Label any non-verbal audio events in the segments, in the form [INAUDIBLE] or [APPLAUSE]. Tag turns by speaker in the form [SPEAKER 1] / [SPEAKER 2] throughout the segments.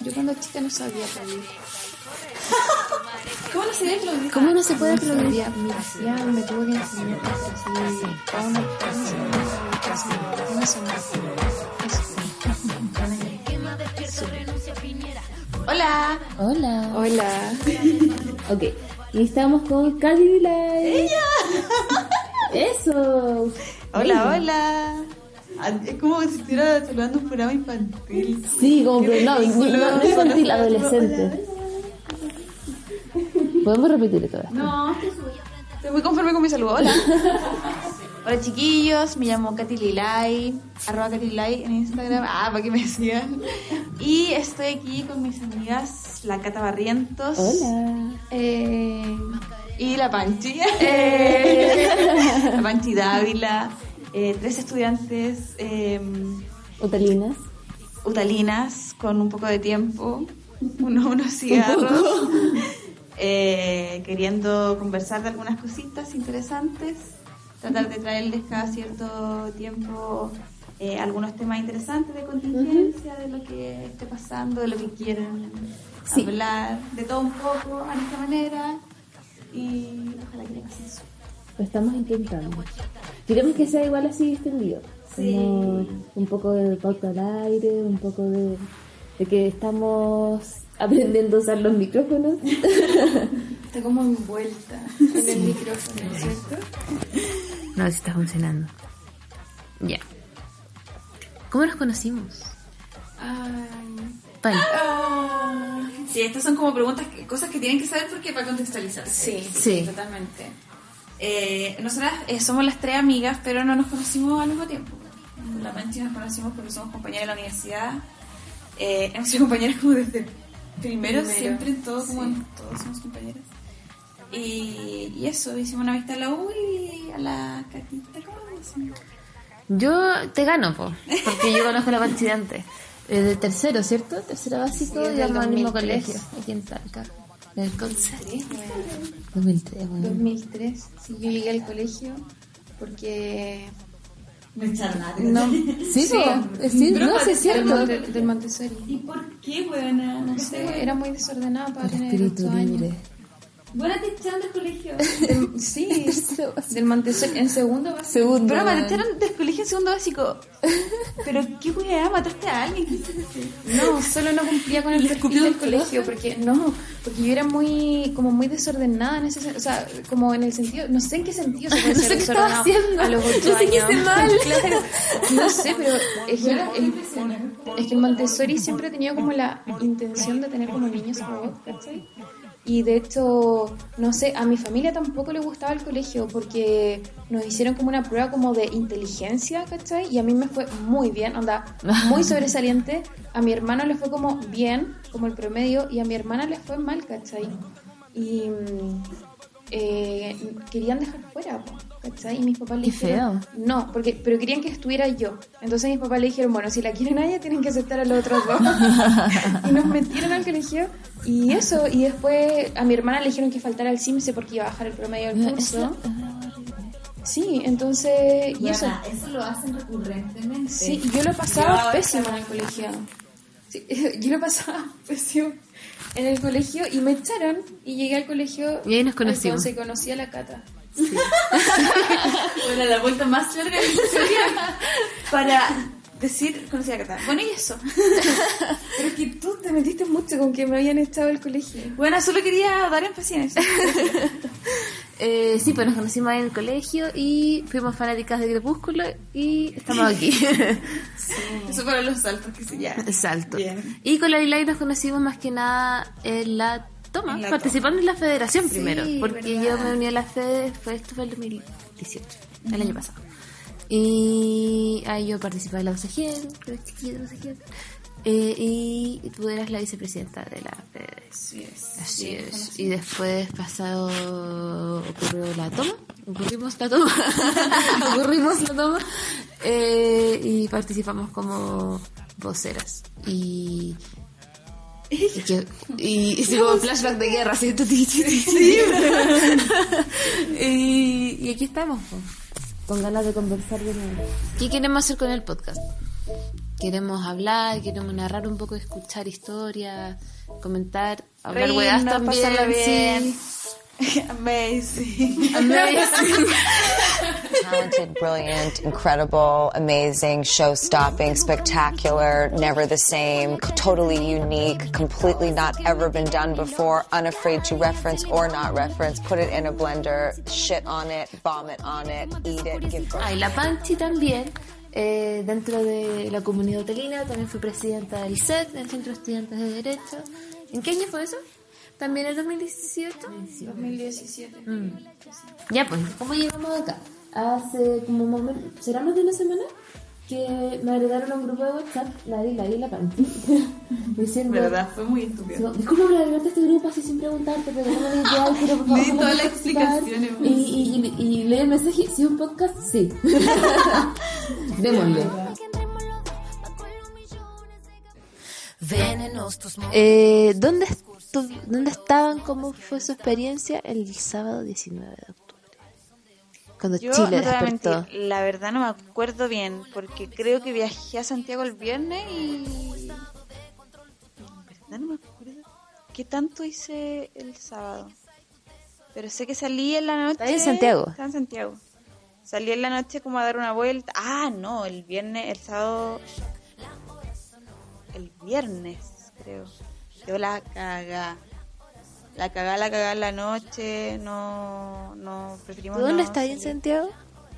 [SPEAKER 1] Yo cuando chica no sabía aplaudir. [LAUGHS] ¿Cómo no sabía aplaudir?
[SPEAKER 2] ¿Cómo no se puede aplaudir?
[SPEAKER 1] sabía, mi tía me tuvo que enseñar así a una clase, una semana. Hola.
[SPEAKER 2] Hola.
[SPEAKER 1] Hola. [LAUGHS]
[SPEAKER 2] Ok. Y estamos con Katy Light. ¡Ella! Eso.
[SPEAKER 3] Hola, hola. Es como si estuviera saludando un programa infantil.
[SPEAKER 2] Sí, como que no, no, no infantil, adolescente. Podemos repetir esto.
[SPEAKER 3] No, estoy muy conforme con mi saludo. Hola. [LAUGHS] Hola chiquillos, me llamo Katy Lilay, arroba Katy Lilay en Instagram, ah, para que me sigan. Y estoy aquí con mis amigas, la Cata Barrientos.
[SPEAKER 2] Hola.
[SPEAKER 1] Eh,
[SPEAKER 3] Y la Panchi. Eh, [LAUGHS] la Panchi Dávila. Eh, tres estudiantes eh,
[SPEAKER 2] Otalinas.
[SPEAKER 3] utalinas con un poco de tiempo, [LAUGHS] uno- unos cigarros, [LAUGHS] eh, queriendo conversar de algunas cositas interesantes, tratar de traerles cada cierto tiempo eh, algunos temas interesantes de contingencia, de lo que esté pasando, de lo que quieran
[SPEAKER 2] Sí.
[SPEAKER 3] hablar, de todo un poco a nuestra manera y ojalá que le pase eso.
[SPEAKER 2] Lo estamos intentando. Queremos que sea igual así extendido. Como un poco de pauta al aire, un poco de, de que estamos aprendiendo a usar los micrófonos. [LAUGHS]
[SPEAKER 1] está como envuelta en el micrófono, ¿cierto?
[SPEAKER 2] No, si está funcionando. Ya. ¿Cómo nos conocimos?
[SPEAKER 1] Ay. Ah.
[SPEAKER 4] Sí, estas son como preguntas, que- cosas que tienen que saber porque para contextualizar.
[SPEAKER 1] Sí,
[SPEAKER 2] Sí.
[SPEAKER 4] Totalmente. Eh, nosotras eh, somos las tres amigas, pero no nos conocimos al mismo tiempo. La Manchi nos conocimos porque somos compañeras de la universidad. Eh, hemos sido compañeras como desde primero,
[SPEAKER 1] Primero,
[SPEAKER 4] siempre, en todo, como en todos somos compañeras. Y, y eso, hicimos una vista a la U y a la Catita.
[SPEAKER 2] Yo te gano, po, porque yo conozco la Panchi de antes. De tercero, ¿cierto? Tercero básico,
[SPEAKER 1] Sí,
[SPEAKER 2] íbamos al mismo
[SPEAKER 1] 2003.
[SPEAKER 2] colegio, aquí en Talca. En el Conce. 2003, bueno.
[SPEAKER 1] 2003, sí, yo llegué al colegio porque...
[SPEAKER 4] Me echaron a
[SPEAKER 1] No, [LAUGHS]
[SPEAKER 2] Sí, po, eh, sí, no, sí es
[SPEAKER 1] del,
[SPEAKER 2] cierto.
[SPEAKER 1] Del Montessori.
[SPEAKER 4] ¿Y por qué, buena?
[SPEAKER 1] No sé, era muy desordenada para tener
[SPEAKER 2] espíritu
[SPEAKER 1] 8 años.
[SPEAKER 4] Buena te echaron del colegio. [LAUGHS] [LAUGHS]
[SPEAKER 1] Del- sí, del Montessori, en segundo básico.
[SPEAKER 2] Segundo.
[SPEAKER 3] Pero me echaron del colegio en segundo básico. [LAUGHS] Pero qué weá, mataste a alguien, ¿qué?
[SPEAKER 1] No, solo no cumplía con el perfil del colegio, porque no, porque yo era muy, como muy desordenada en ese o sea, como en el sentido, no sé en qué sentido se puede
[SPEAKER 2] No
[SPEAKER 1] ser
[SPEAKER 2] sé qué estaba haciendo.
[SPEAKER 1] a los ocho
[SPEAKER 2] No sé qué
[SPEAKER 1] años.
[SPEAKER 2] hice mal.
[SPEAKER 1] Claro, no sé, pero es que, el, es que el Montessori siempre ha tenido como la intención de tener como niños robots, ¿cachai? Y de hecho, no sé, a mi familia tampoco le gustaba el colegio porque nos hicieron como una prueba como de inteligencia, ¿cachai? Y a mí me fue muy bien, onda, [LAUGHS] muy sobresaliente. A mi hermano le fue como bien, como el promedio, y a mi hermana le fue mal, ¿cachai? Y mm, eh, querían dejar fuera, ¿cachai? Y mis papás le
[SPEAKER 2] Qué
[SPEAKER 1] dijeron...
[SPEAKER 2] feo.
[SPEAKER 1] No, porque, pero querían que estuviera yo. Entonces mis papás le dijeron, bueno, si la quieren a ella, tienen que aceptar a los otros dos. [LAUGHS] y nos metieron al colegio. Y eso, y después a mi hermana le dijeron que faltara el CIMSE porque iba a bajar el promedio del curso. Sí, entonces, y eso.
[SPEAKER 4] eso lo hacen recurrentemente.
[SPEAKER 1] Sí, yo lo pasaba pésimo en el colegio. Sí, [LAUGHS] yo lo pasaba [LAUGHS] pésimo en el colegio y me echaron y llegué al colegio.
[SPEAKER 2] Y ahí nos conocimos.
[SPEAKER 1] Se conocía la cata. [LAUGHS]
[SPEAKER 4] Bueno, la vuelta más larga de la historia [LAUGHS] para decir, conocí a Cata. Bueno, y eso. [LAUGHS]
[SPEAKER 1] Pero es que tú te metiste mucho con que me habían echado del colegio.
[SPEAKER 4] Bueno, solo quería dar énfasis. [LAUGHS]
[SPEAKER 2] Eh, sí, pues nos conocimos ahí en el colegio y fuimos fanáticas de Crepúsculo y estamos aquí. [LAUGHS]
[SPEAKER 4] Eso para los saltos que se ya.
[SPEAKER 2] Salto.
[SPEAKER 4] Bien.
[SPEAKER 2] Y con la Lilay nos conocimos más que nada en la toma,
[SPEAKER 4] En la
[SPEAKER 2] participando en la federación
[SPEAKER 1] Sí,
[SPEAKER 2] primero, porque
[SPEAKER 1] verdad.
[SPEAKER 2] yo me uní a la FED, fue esto fue el 2018, el año pasado. Y ahí yo participaba en la con de la. Eh, y tú eras la vicepresidenta de la FED.
[SPEAKER 4] Así es.
[SPEAKER 2] Así es. Y después pasado ocurrió la toma. Ocurrimos la toma. [LAUGHS] ocurrimos la toma. Eh, y participamos como voceras. Y. Y, que- y, y sí, como flashback de guerra, ¿sí? [LAUGHS] y, y aquí estamos, con ganas de conversar de nuevo. ¿Qué queremos hacer con el podcast? queremos hablar, queremos narrar un poco, escuchar historias, comentar, hablar
[SPEAKER 3] Reírnos,
[SPEAKER 2] weas también.
[SPEAKER 3] pasarla bien.
[SPEAKER 2] sí. [LAUGHS]
[SPEAKER 3] Amazing.
[SPEAKER 2] Amazing. [LAUGHS]
[SPEAKER 5] Talented, brilliant, incredible, amazing, show stopping, spectacular, never the same, totally unique, completely not ever been done before, unafraid to reference or not reference, put it in a blender, shit on it, vomit on it, eat it, give birth.
[SPEAKER 2] Ah, y la Panchi también, eh, dentro de la comunidad hotelina, también fue presidenta del CET, del Centro de Estudiantes de Derecho. ¿En qué año fue eso? ¿También en 2018?
[SPEAKER 1] 2017.
[SPEAKER 2] Mm. Ya, pues, ¿cómo llegamos acá? Hace como un momento, ¿será más de una semana? Que me agregaron a un grupo de WhatsApp, Nadie, Nadie y la Panchi. [LAUGHS] diciendo,
[SPEAKER 3] ¿Verdad? Fue muy estúpido.
[SPEAKER 2] Disculpa por agregarte a este grupo así sin preguntarte, pero no me igual, pero por favor,
[SPEAKER 3] Leí
[SPEAKER 2] ¿cómo
[SPEAKER 3] toda
[SPEAKER 2] puedo
[SPEAKER 3] la
[SPEAKER 2] participar?
[SPEAKER 3] explicación,
[SPEAKER 2] Y, y, y, y leí el mensaje, ¿sí un podcast? Sí. [LAUGHS] Démosle. Eh, ¿dónde, estu- ¿Dónde estaban? ¿Cómo fue su experiencia el sábado 19 de octubre? Cuando
[SPEAKER 3] Yo
[SPEAKER 2] Chile
[SPEAKER 3] no te voy a
[SPEAKER 2] despertó.
[SPEAKER 3] mentir, la verdad no me acuerdo bien, porque creo que viajé a Santiago el viernes y... En verdad no me acuerdo qué tanto hice el sábado. Pero sé que salí en la noche...
[SPEAKER 2] ¿Estás en Santiago?
[SPEAKER 3] Estaba en Santiago. Salí en la noche como a dar una vuelta. Ah, no, el viernes, el sábado... El viernes, creo. Yo la cagá. La cagá, la cagá en la noche, no, no, preferimos
[SPEAKER 2] ¿Tú dónde
[SPEAKER 3] no
[SPEAKER 2] estás en. Santiago?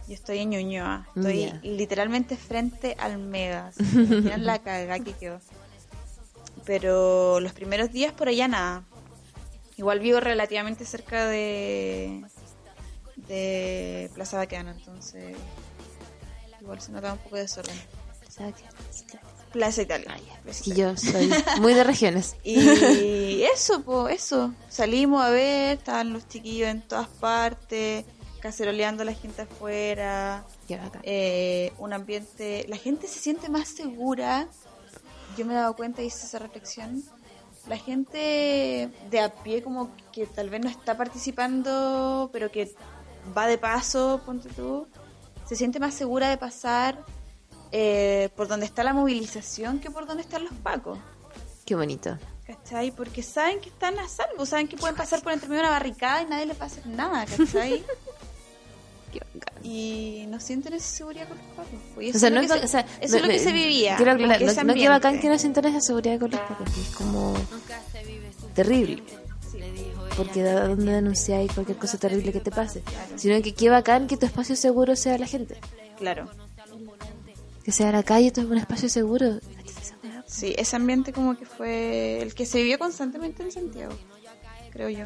[SPEAKER 3] Yo estoy en Ñuñoa, estoy literalmente frente al Mega. Se imaginan [LAUGHS] la cagada que quedó. Pero los primeros días por allá nada. Igual vivo relativamente cerca de de Plaza Baqueana, entonces igual se notaba un poco de desorden. Plaza Italia. Plaza
[SPEAKER 2] Que
[SPEAKER 3] Italia.
[SPEAKER 2] yo soy muy de regiones. [LAUGHS]
[SPEAKER 3] Y eso, pues, eso. Salimos a ver, estaban los chiquillos en todas partes, caceroleando a la gente afuera. Eh, un ambiente. La gente se siente más segura. Yo me he dado cuenta y hice esa reflexión. La gente de a pie, como que tal vez no está participando, pero que va de paso, ponte tú, se siente más segura de pasar eh, por donde está la movilización que por donde están los pacos.
[SPEAKER 2] Qué bonito.
[SPEAKER 3] ¿Cachai? Porque saben que están a salvo, saben que pueden pasar por entre medio de una barricada y nadie les va a hacer nada, ¿cachai? [LAUGHS]
[SPEAKER 2] Qué bacán.
[SPEAKER 3] y no sienten esa seguridad con los pacos. pues, y eso
[SPEAKER 2] O sea,
[SPEAKER 3] es
[SPEAKER 2] no
[SPEAKER 3] lo que
[SPEAKER 2] es,
[SPEAKER 3] se,
[SPEAKER 2] o sea,
[SPEAKER 3] eso es
[SPEAKER 2] me-
[SPEAKER 3] lo que
[SPEAKER 2] me-
[SPEAKER 3] se vivía.
[SPEAKER 2] Quiero aclarar, no, no que bacán que no sientan esa seguridad con los pacos, que es como terrible. Porque da donde denunciar cualquier cosa terrible que te pase. Sino que qué bacán que tu espacio seguro sea la gente.
[SPEAKER 3] Claro.
[SPEAKER 2] Que sea la calle, tu un espacio seguro.
[SPEAKER 3] Sí, ese ambiente como que fue el que se vivió constantemente en Santiago, creo yo.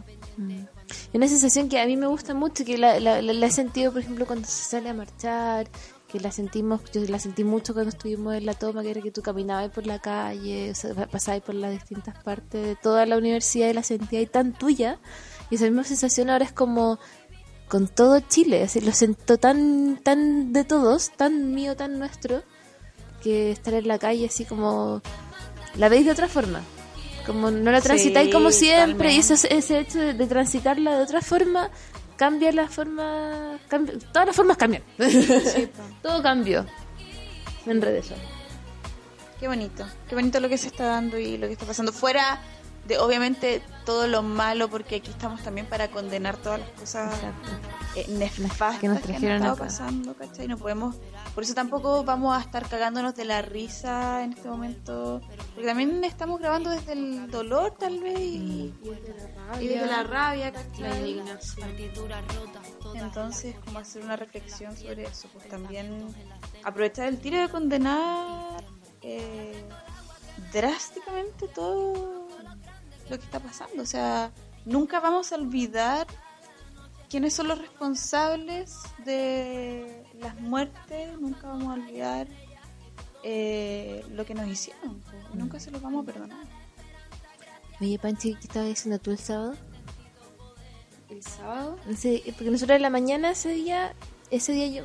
[SPEAKER 2] Y Una sensación que a mí me gusta mucho, que la, la, la- la he sentido, por ejemplo, cuando se sale a marchar, que la sentimos, yo la sentí mucho cuando estuvimos en la toma, que era que tú caminabas por la calle, o sea, pasabas por las distintas partes de toda la universidad y la sentías ahí tan tuya. Y esa misma sensación ahora es como con todo Chile, así lo siento tan, tan de todos, tan mío, tan nuestro, que estar en la calle así como la veis de otra forma. Como no la
[SPEAKER 3] Sí,
[SPEAKER 2] transitáis como siempre, y eso, ese hecho de, de transitarla de otra forma cambia la forma. cambia- todas las formas cambian. [LAUGHS] Todo cambió. Me enredé yo.
[SPEAKER 3] Qué bonito, qué bonito lo que se está dando y lo que está pasando. Fuera de, obviamente, todo lo malo, porque aquí estamos también para condenar todas las cosas eh, nefastas
[SPEAKER 2] que nos
[SPEAKER 3] han
[SPEAKER 2] trajeron acá.
[SPEAKER 3] pasando, ¿cachai? No podemos, por eso tampoco vamos a estar cagándonos de la risa en este momento, porque también estamos grabando desde el dolor, tal vez, y, y desde la rabia, ¿cachai? Entonces, como hacer una reflexión sobre eso, pues también aprovechar el tiro de condenar eh, drásticamente todo lo que está pasando. O sea, nunca vamos a olvidar quiénes son los responsables de las muertes, nunca vamos a olvidar eh, lo que nos hicieron, pues, y nunca se los vamos a perdonar.
[SPEAKER 2] Oye, Panchi, ¿qué estabas diciendo tú el sábado?
[SPEAKER 3] El sábado,
[SPEAKER 2] Ese- porque nosotros en la mañana ese día, ese día yo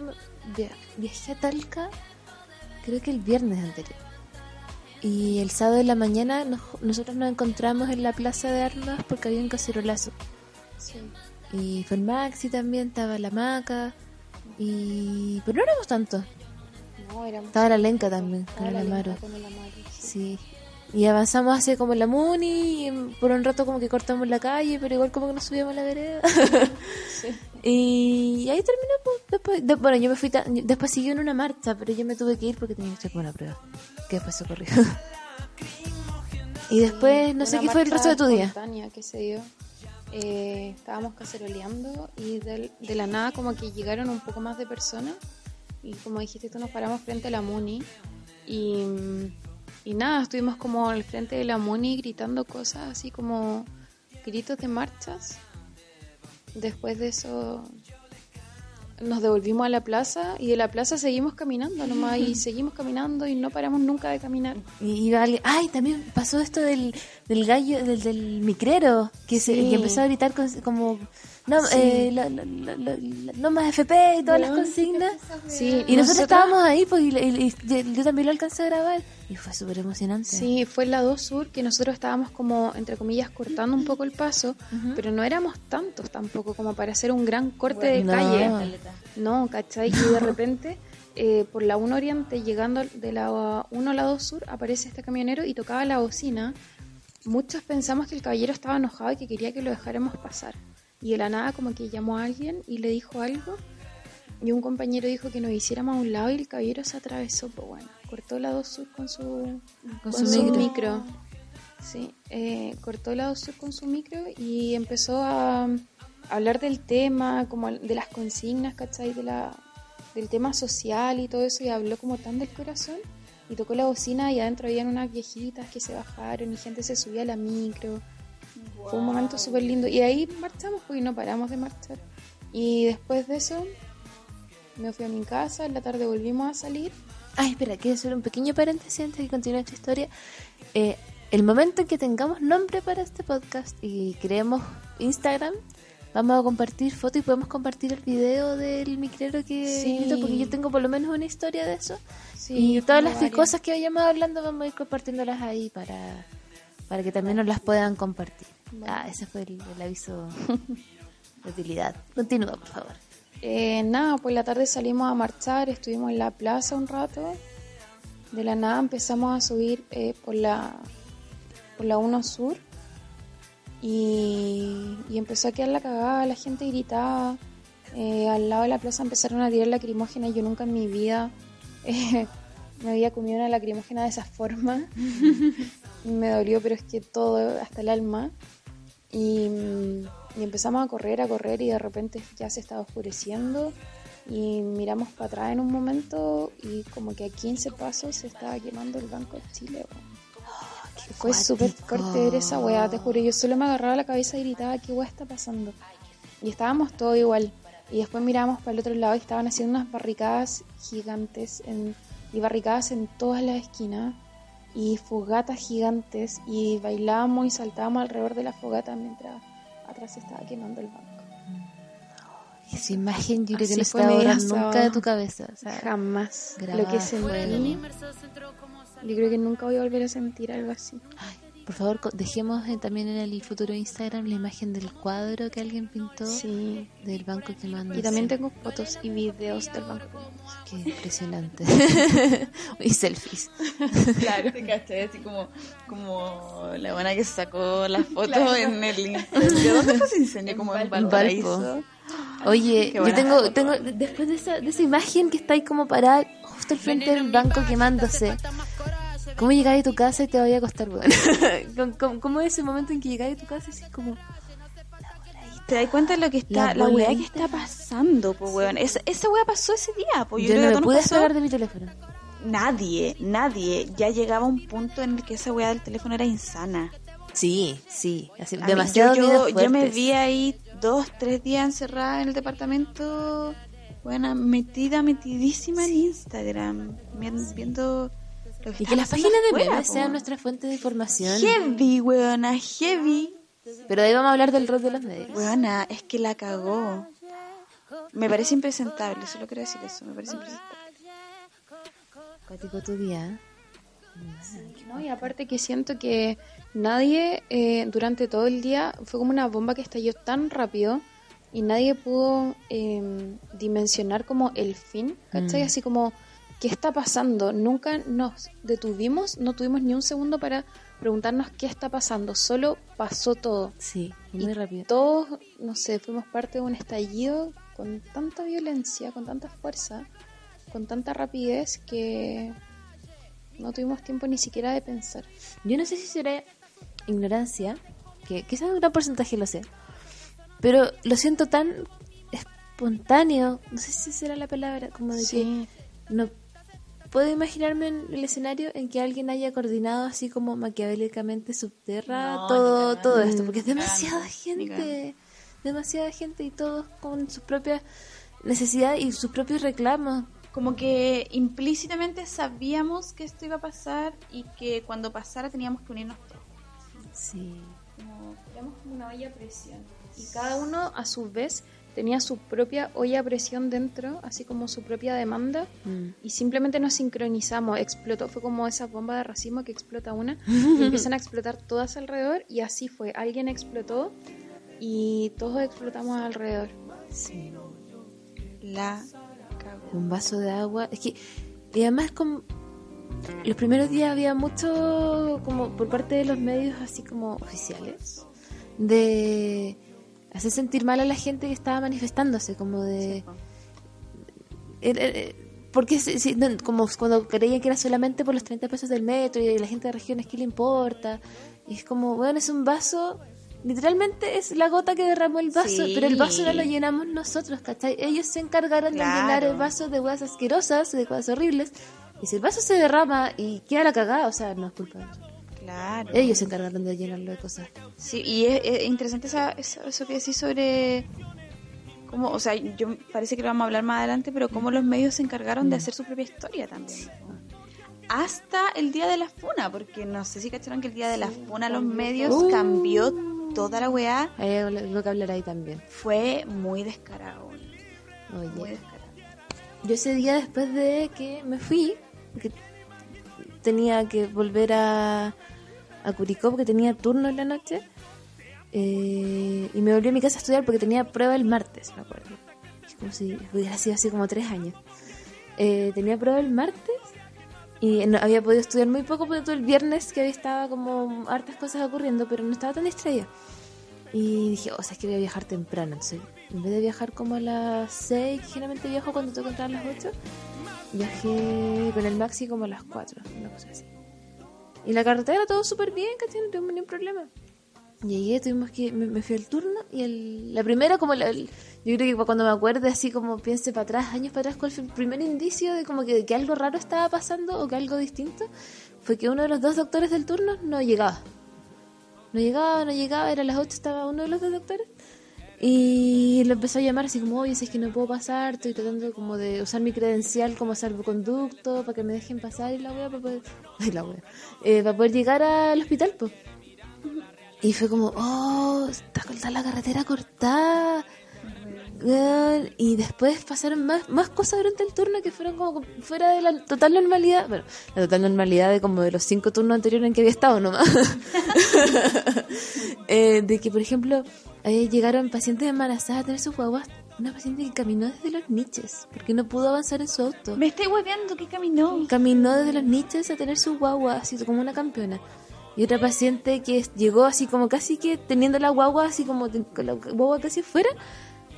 [SPEAKER 2] viajé a Talca, creo que el viernes anterior. Y el sábado en la mañana nos- nosotros nos encontramos en la plaza de armas porque había un cacerolazo. Y fue el Maxi también, estaba la maca. Y... Pero no éramos tantos.
[SPEAKER 1] No, éramos...
[SPEAKER 2] Estaba la Lenca también, con el Amaro.
[SPEAKER 1] Lenca con el Amaro, sí.
[SPEAKER 2] Sí. Y avanzamos hacia como la Muni, y por un rato como que cortamos la calle, pero igual como que nos subíamos a la vereda. [LAUGHS] y, ahí terminó, pues, después, de- bueno, yo me fui, después siguió en una marcha, pero yo me tuve que ir porque tenía que estar con una prueba, que después se ocurrió. y después, no sé qué fue el resto de tu día.
[SPEAKER 1] que se dio. Eh, estábamos caceroleando y de, la nada como que llegaron un poco más de personas y como dijiste tú nos paramos frente a la Muni y, y nada, estuvimos como al frente de la Muni gritando cosas así como gritos de marchas. Después de eso nos devolvimos a la plaza y de la plaza seguimos caminando nomás y seguimos caminando y no paramos nunca de caminar.
[SPEAKER 2] Y iba alguien, ay, también pasó esto del, del gallo, del, del micrero, que, se,
[SPEAKER 1] Sí.
[SPEAKER 2] que empezó a gritar como, no, eh, lo- lo- lo- lo- lo- no más FP y todas las consignas.
[SPEAKER 1] Sí,
[SPEAKER 2] Y nosotros estábamos ahí, pues, y, y- y yo, yo también lo alcancé a grabar. Y fue súper emocionante.
[SPEAKER 1] Sí, fue en la 2 Sur que nosotros estábamos como, entre comillas, cortando un poco el paso, pero no éramos tantos tampoco como para hacer un gran corte de
[SPEAKER 2] No.
[SPEAKER 1] calle. No, ¿cachai? Y de repente, eh, por la 1 Oriente, llegando de la 1 a la 2 Sur, aparece este camionero y tocaba la bocina. Muchos pensamos que el caballero estaba enojado y que quería que lo dejáramos pasar. Y de la nada como que llamó a alguien y le dijo algo. Y un compañero dijo que nos hiciéramos a un lado y el caballero se atravesó, pues bueno, cortó la 2 Sur con su,
[SPEAKER 2] Con
[SPEAKER 1] con
[SPEAKER 2] su
[SPEAKER 1] su
[SPEAKER 2] micro.
[SPEAKER 1] micro. Sí, eh, cortó la 2 Sur con su micro y empezó a, a hablar del tema, como de las consignas, ¿cachai? De la, del tema social y todo eso, y habló como tan del corazón. Y tocó la bocina y adentro habían unas viejitas que se bajaron y gente se subía a la micro. Fue un momento súper lindo. Y ahí marchamos, pues y no paramos de marchar. Y después de eso, me fui a mi casa, en la tarde volvimos a salir.
[SPEAKER 2] Ay, espera, quiero hacer un pequeño paréntesis antes de continuar esta historia. Eh, el momento en que tengamos nombre para este podcast y creemos Instagram, vamos a compartir fotos y podemos compartir el video del micrero que
[SPEAKER 1] Sí.
[SPEAKER 2] porque yo tengo por lo menos una historia de eso.
[SPEAKER 1] Sí,
[SPEAKER 2] y todas las
[SPEAKER 1] varias.
[SPEAKER 2] cosas que vayamos hablando vamos a ir compartiéndolas ahí para, para que también nos las puedan compartir. Ah, ese fue el, el aviso de utilidad. Continúa, por favor.
[SPEAKER 1] Eh, nada, pues la tarde salimos a marchar, estuvimos en la plaza un rato. De la nada empezamos a subir eh, por la por la 1 Sur y, y empezó a quedar la cagada, la gente gritaba. Eh, al lado de la plaza empezaron a tirar lacrimógena. Yo nunca en mi vida [LAUGHS] eh, me había comido una lacrimógena de esa forma. [LAUGHS] me dolió, pero es que todo, hasta el alma. Y, mm, y empezamos a correr, a correr y de repente ya se estaba oscureciendo y miramos para atrás en un momento y como que a 15 pasos se estaba quemando el Banco de Chile. weón. Fue súper ver esa weá, te juro. Yo solo me agarraba la cabeza y gritaba, ¿qué weá está pasando? Y estábamos todos igual. Y después miramos para el otro lado y estaban haciendo unas barricadas gigantes en, y barricadas en todas las esquinas y fogatas gigantes y bailábamos y saltábamos alrededor de la fogata mientras atrás se estaba quemando el banco.
[SPEAKER 2] Esa imagen yo creo que no se va nunca de tu cabeza. o sea,
[SPEAKER 1] Jamás.
[SPEAKER 2] grabada
[SPEAKER 1] Lo que sentí, yo creo que nunca voy a volver a sentir algo así.
[SPEAKER 2] Ay, por favor, dejemos eh, también en el futuro Instagram la imagen del cuadro que alguien pintó
[SPEAKER 1] Sí.
[SPEAKER 2] del banco quemando.
[SPEAKER 1] Y también tengo fotos y videos del banco.
[SPEAKER 2] Qué impresionante. [LAUGHS] y selfies.
[SPEAKER 3] Claro. Te caché, así como, como la buena que sacó las fotos en el Instagram. ¿De dónde fue ese incendio? Como en. Valparaíso.
[SPEAKER 2] Oye, yo tengo,
[SPEAKER 3] foto.
[SPEAKER 2] tengo, después de esa, de esa imagen que está ahí como parada justo al frente del banco quemándose. ¿Cómo llegáis a tu casa y te vaya a costar, bueno? [LAUGHS] ¿Cómo, es ese momento en que llegáis a tu casa y así como...
[SPEAKER 3] ¿Te das cuenta de lo que
[SPEAKER 2] La
[SPEAKER 3] está, la, weá que está pasando, po, weón? Esa, esa weá pasó ese día, po. Yo,
[SPEAKER 2] Yo,
[SPEAKER 3] creo
[SPEAKER 2] no
[SPEAKER 3] que
[SPEAKER 2] me pude
[SPEAKER 3] pasó
[SPEAKER 2] de mi teléfono.
[SPEAKER 3] nadie, nadie. Ya llegaba un punto en el que esa weá del teléfono era insana.
[SPEAKER 2] Sí, sí. así-
[SPEAKER 3] A mí-
[SPEAKER 2] demasiado
[SPEAKER 3] yo, yo, me vi ahí dos, tres días encerrada en el departamento, bueno, metida, metidísima en Instagram, vien- viendo
[SPEAKER 2] Y que las páginas de memes sean nuestra fuente de información.
[SPEAKER 3] Heavy, weona, heavy.
[SPEAKER 2] Pero de ahí vamos a hablar del rol de los medios.
[SPEAKER 3] Weona, es que la cagó. Me parece impresentable, solo quiero decir eso, me parece impresentable.
[SPEAKER 2] Cuático tu día.
[SPEAKER 1] No, y aparte que siento que nadie eh, durante todo el día fue como una bomba que estalló tan rápido y nadie pudo eh, dimensionar como el fin, ¿cachai?
[SPEAKER 2] Mm.
[SPEAKER 1] Así como ¿qué está pasando? Nunca nos detuvimos, no tuvimos ni un segundo para preguntarnos qué está pasando, solo pasó todo.
[SPEAKER 2] Sí, muy
[SPEAKER 1] Y
[SPEAKER 2] rápido.
[SPEAKER 1] Todos, no sé, fuimos parte de un estallido con tanta violencia, con tanta fuerza, con tanta rapidez que no tuvimos tiempo ni siquiera de pensar.
[SPEAKER 2] Yo no sé si será ignorancia, que quizás un gran porcentaje lo sé, pero lo siento tan espontáneo, no sé si será la palabra, como de
[SPEAKER 1] Sí.
[SPEAKER 2] que no puedo imaginarme en el escenario en que alguien haya coordinado así como maquiavélicamente subterra
[SPEAKER 3] No,
[SPEAKER 2] todo, todo esto, porque es demasiada gente, demasiada gente y todos con sus propias necesidades y sus propios reclamos.
[SPEAKER 3] Como que implícitamente sabíamos que esto iba a pasar y que cuando pasara teníamos que unirnos todos.
[SPEAKER 2] Sí.
[SPEAKER 1] Como, éramos como una olla a presión. Y cada uno a su vez tenía su propia olla a presión dentro, así como su propia demanda.
[SPEAKER 2] Mm.
[SPEAKER 1] Y simplemente nos sincronizamos, explotó, fue como esa bomba de racimo que explota una [LAUGHS] y empiezan a explotar todas alrededor y así fue, alguien explotó y todos explotamos alrededor.
[SPEAKER 2] Sí.
[SPEAKER 3] La cagó.
[SPEAKER 2] un vaso de agua. Es que, y además, los primeros días había mucho, como por parte de los medios, así como oficiales, de hacer sentir mal a la gente que estaba manifestándose, como de. era- era- porque si- como cuando creían que era solamente por los 30 pesos del metro y la gente de regiones, ¿qué le importa? Y es como, bueno, es un vaso, literalmente es la gota que derramó el vaso,
[SPEAKER 3] Sí.
[SPEAKER 2] pero el vaso no lo llenamos nosotros, ¿cachai? Ellos se encargaron de llenar el vaso de huevas asquerosas, de cosas horribles, y si el vaso se derrama y queda la cagada, o sea, no es culpa de nosotros.
[SPEAKER 3] Claro.
[SPEAKER 2] Ellos se encargaron de llenarlo de cosas.
[SPEAKER 3] Sí, y es, es interesante esa, eso, eso que decís sobre cómo, o sea, yo parece que lo vamos a hablar más adelante, pero cómo los medios se encargaron de hacer su propia historia también. Hasta el día de la funa, porque no sé si cacharon que el día de la funa los medios
[SPEAKER 2] Uh.
[SPEAKER 3] cambió toda la weá.
[SPEAKER 2] Hay algo que hablar ahí también.
[SPEAKER 3] Fue muy descarado. Muy
[SPEAKER 2] Oye,
[SPEAKER 3] descarado.
[SPEAKER 2] yo ese día después de que me fui, porque tenía que volver a, a Curicó porque tenía turno en la noche, eh, y me volví a mi casa a estudiar porque tenía prueba el martes, me acuerdo. Es como si hubiera sido hace como tres años. Eh, tenía prueba el martes y no, había podido estudiar muy poco porque todo el viernes que había estaba como hartas cosas ocurriendo, pero no estaba tan distraída. Y dije, o sea, es que voy a viajar temprano. Entonces, en vez de viajar como a las 6, que generalmente viajo cuando tengo que entrar a las 8, viajé con el maxi como a las 4, una cosa así. Y la carretera todo súper bien, ¿cachai? No tuvimos ningún problema. Llegué, tuvimos que. Me, fui al turno y el, la primera, como la- yo creo que cuando me acuerde, así como piense para atrás, años para atrás, cuál fue el primer indicio de como que, que algo raro estaba pasando o que algo distinto, fue que uno de los dos doctores del turno no llegaba. No llegaba, no llegaba, era las 8, estaba uno de los dos doctores. Y lo empezó a llamar así como, oye, si es que no puedo pasar, estoy tratando como de usar mi credencial como salvoconducto para que me dejen pasar y la wea para poder, [LAUGHS] eh, para poder llegar al hospital, pues. Y fue como, oh, está cortada la carretera cortada. Y después pasaron más, más cosas durante el turno que fueron como fuera de la total normalidad. Bueno, la total normalidad de como de los cinco turnos anteriores en que había estado nomás. [LAUGHS] Eh, de que, por ejemplo, eh, llegaron pacientes embarazadas a tener sus guaguas. Una paciente que caminó desde los niches porque no pudo avanzar en su auto.
[SPEAKER 3] Me estoy hueveando, ¿qué caminó?
[SPEAKER 2] Caminó desde los niches a tener su guagua, así como una campeona. Y otra paciente que llegó así como casi que teniendo la guagua así como con la guagua casi fuera,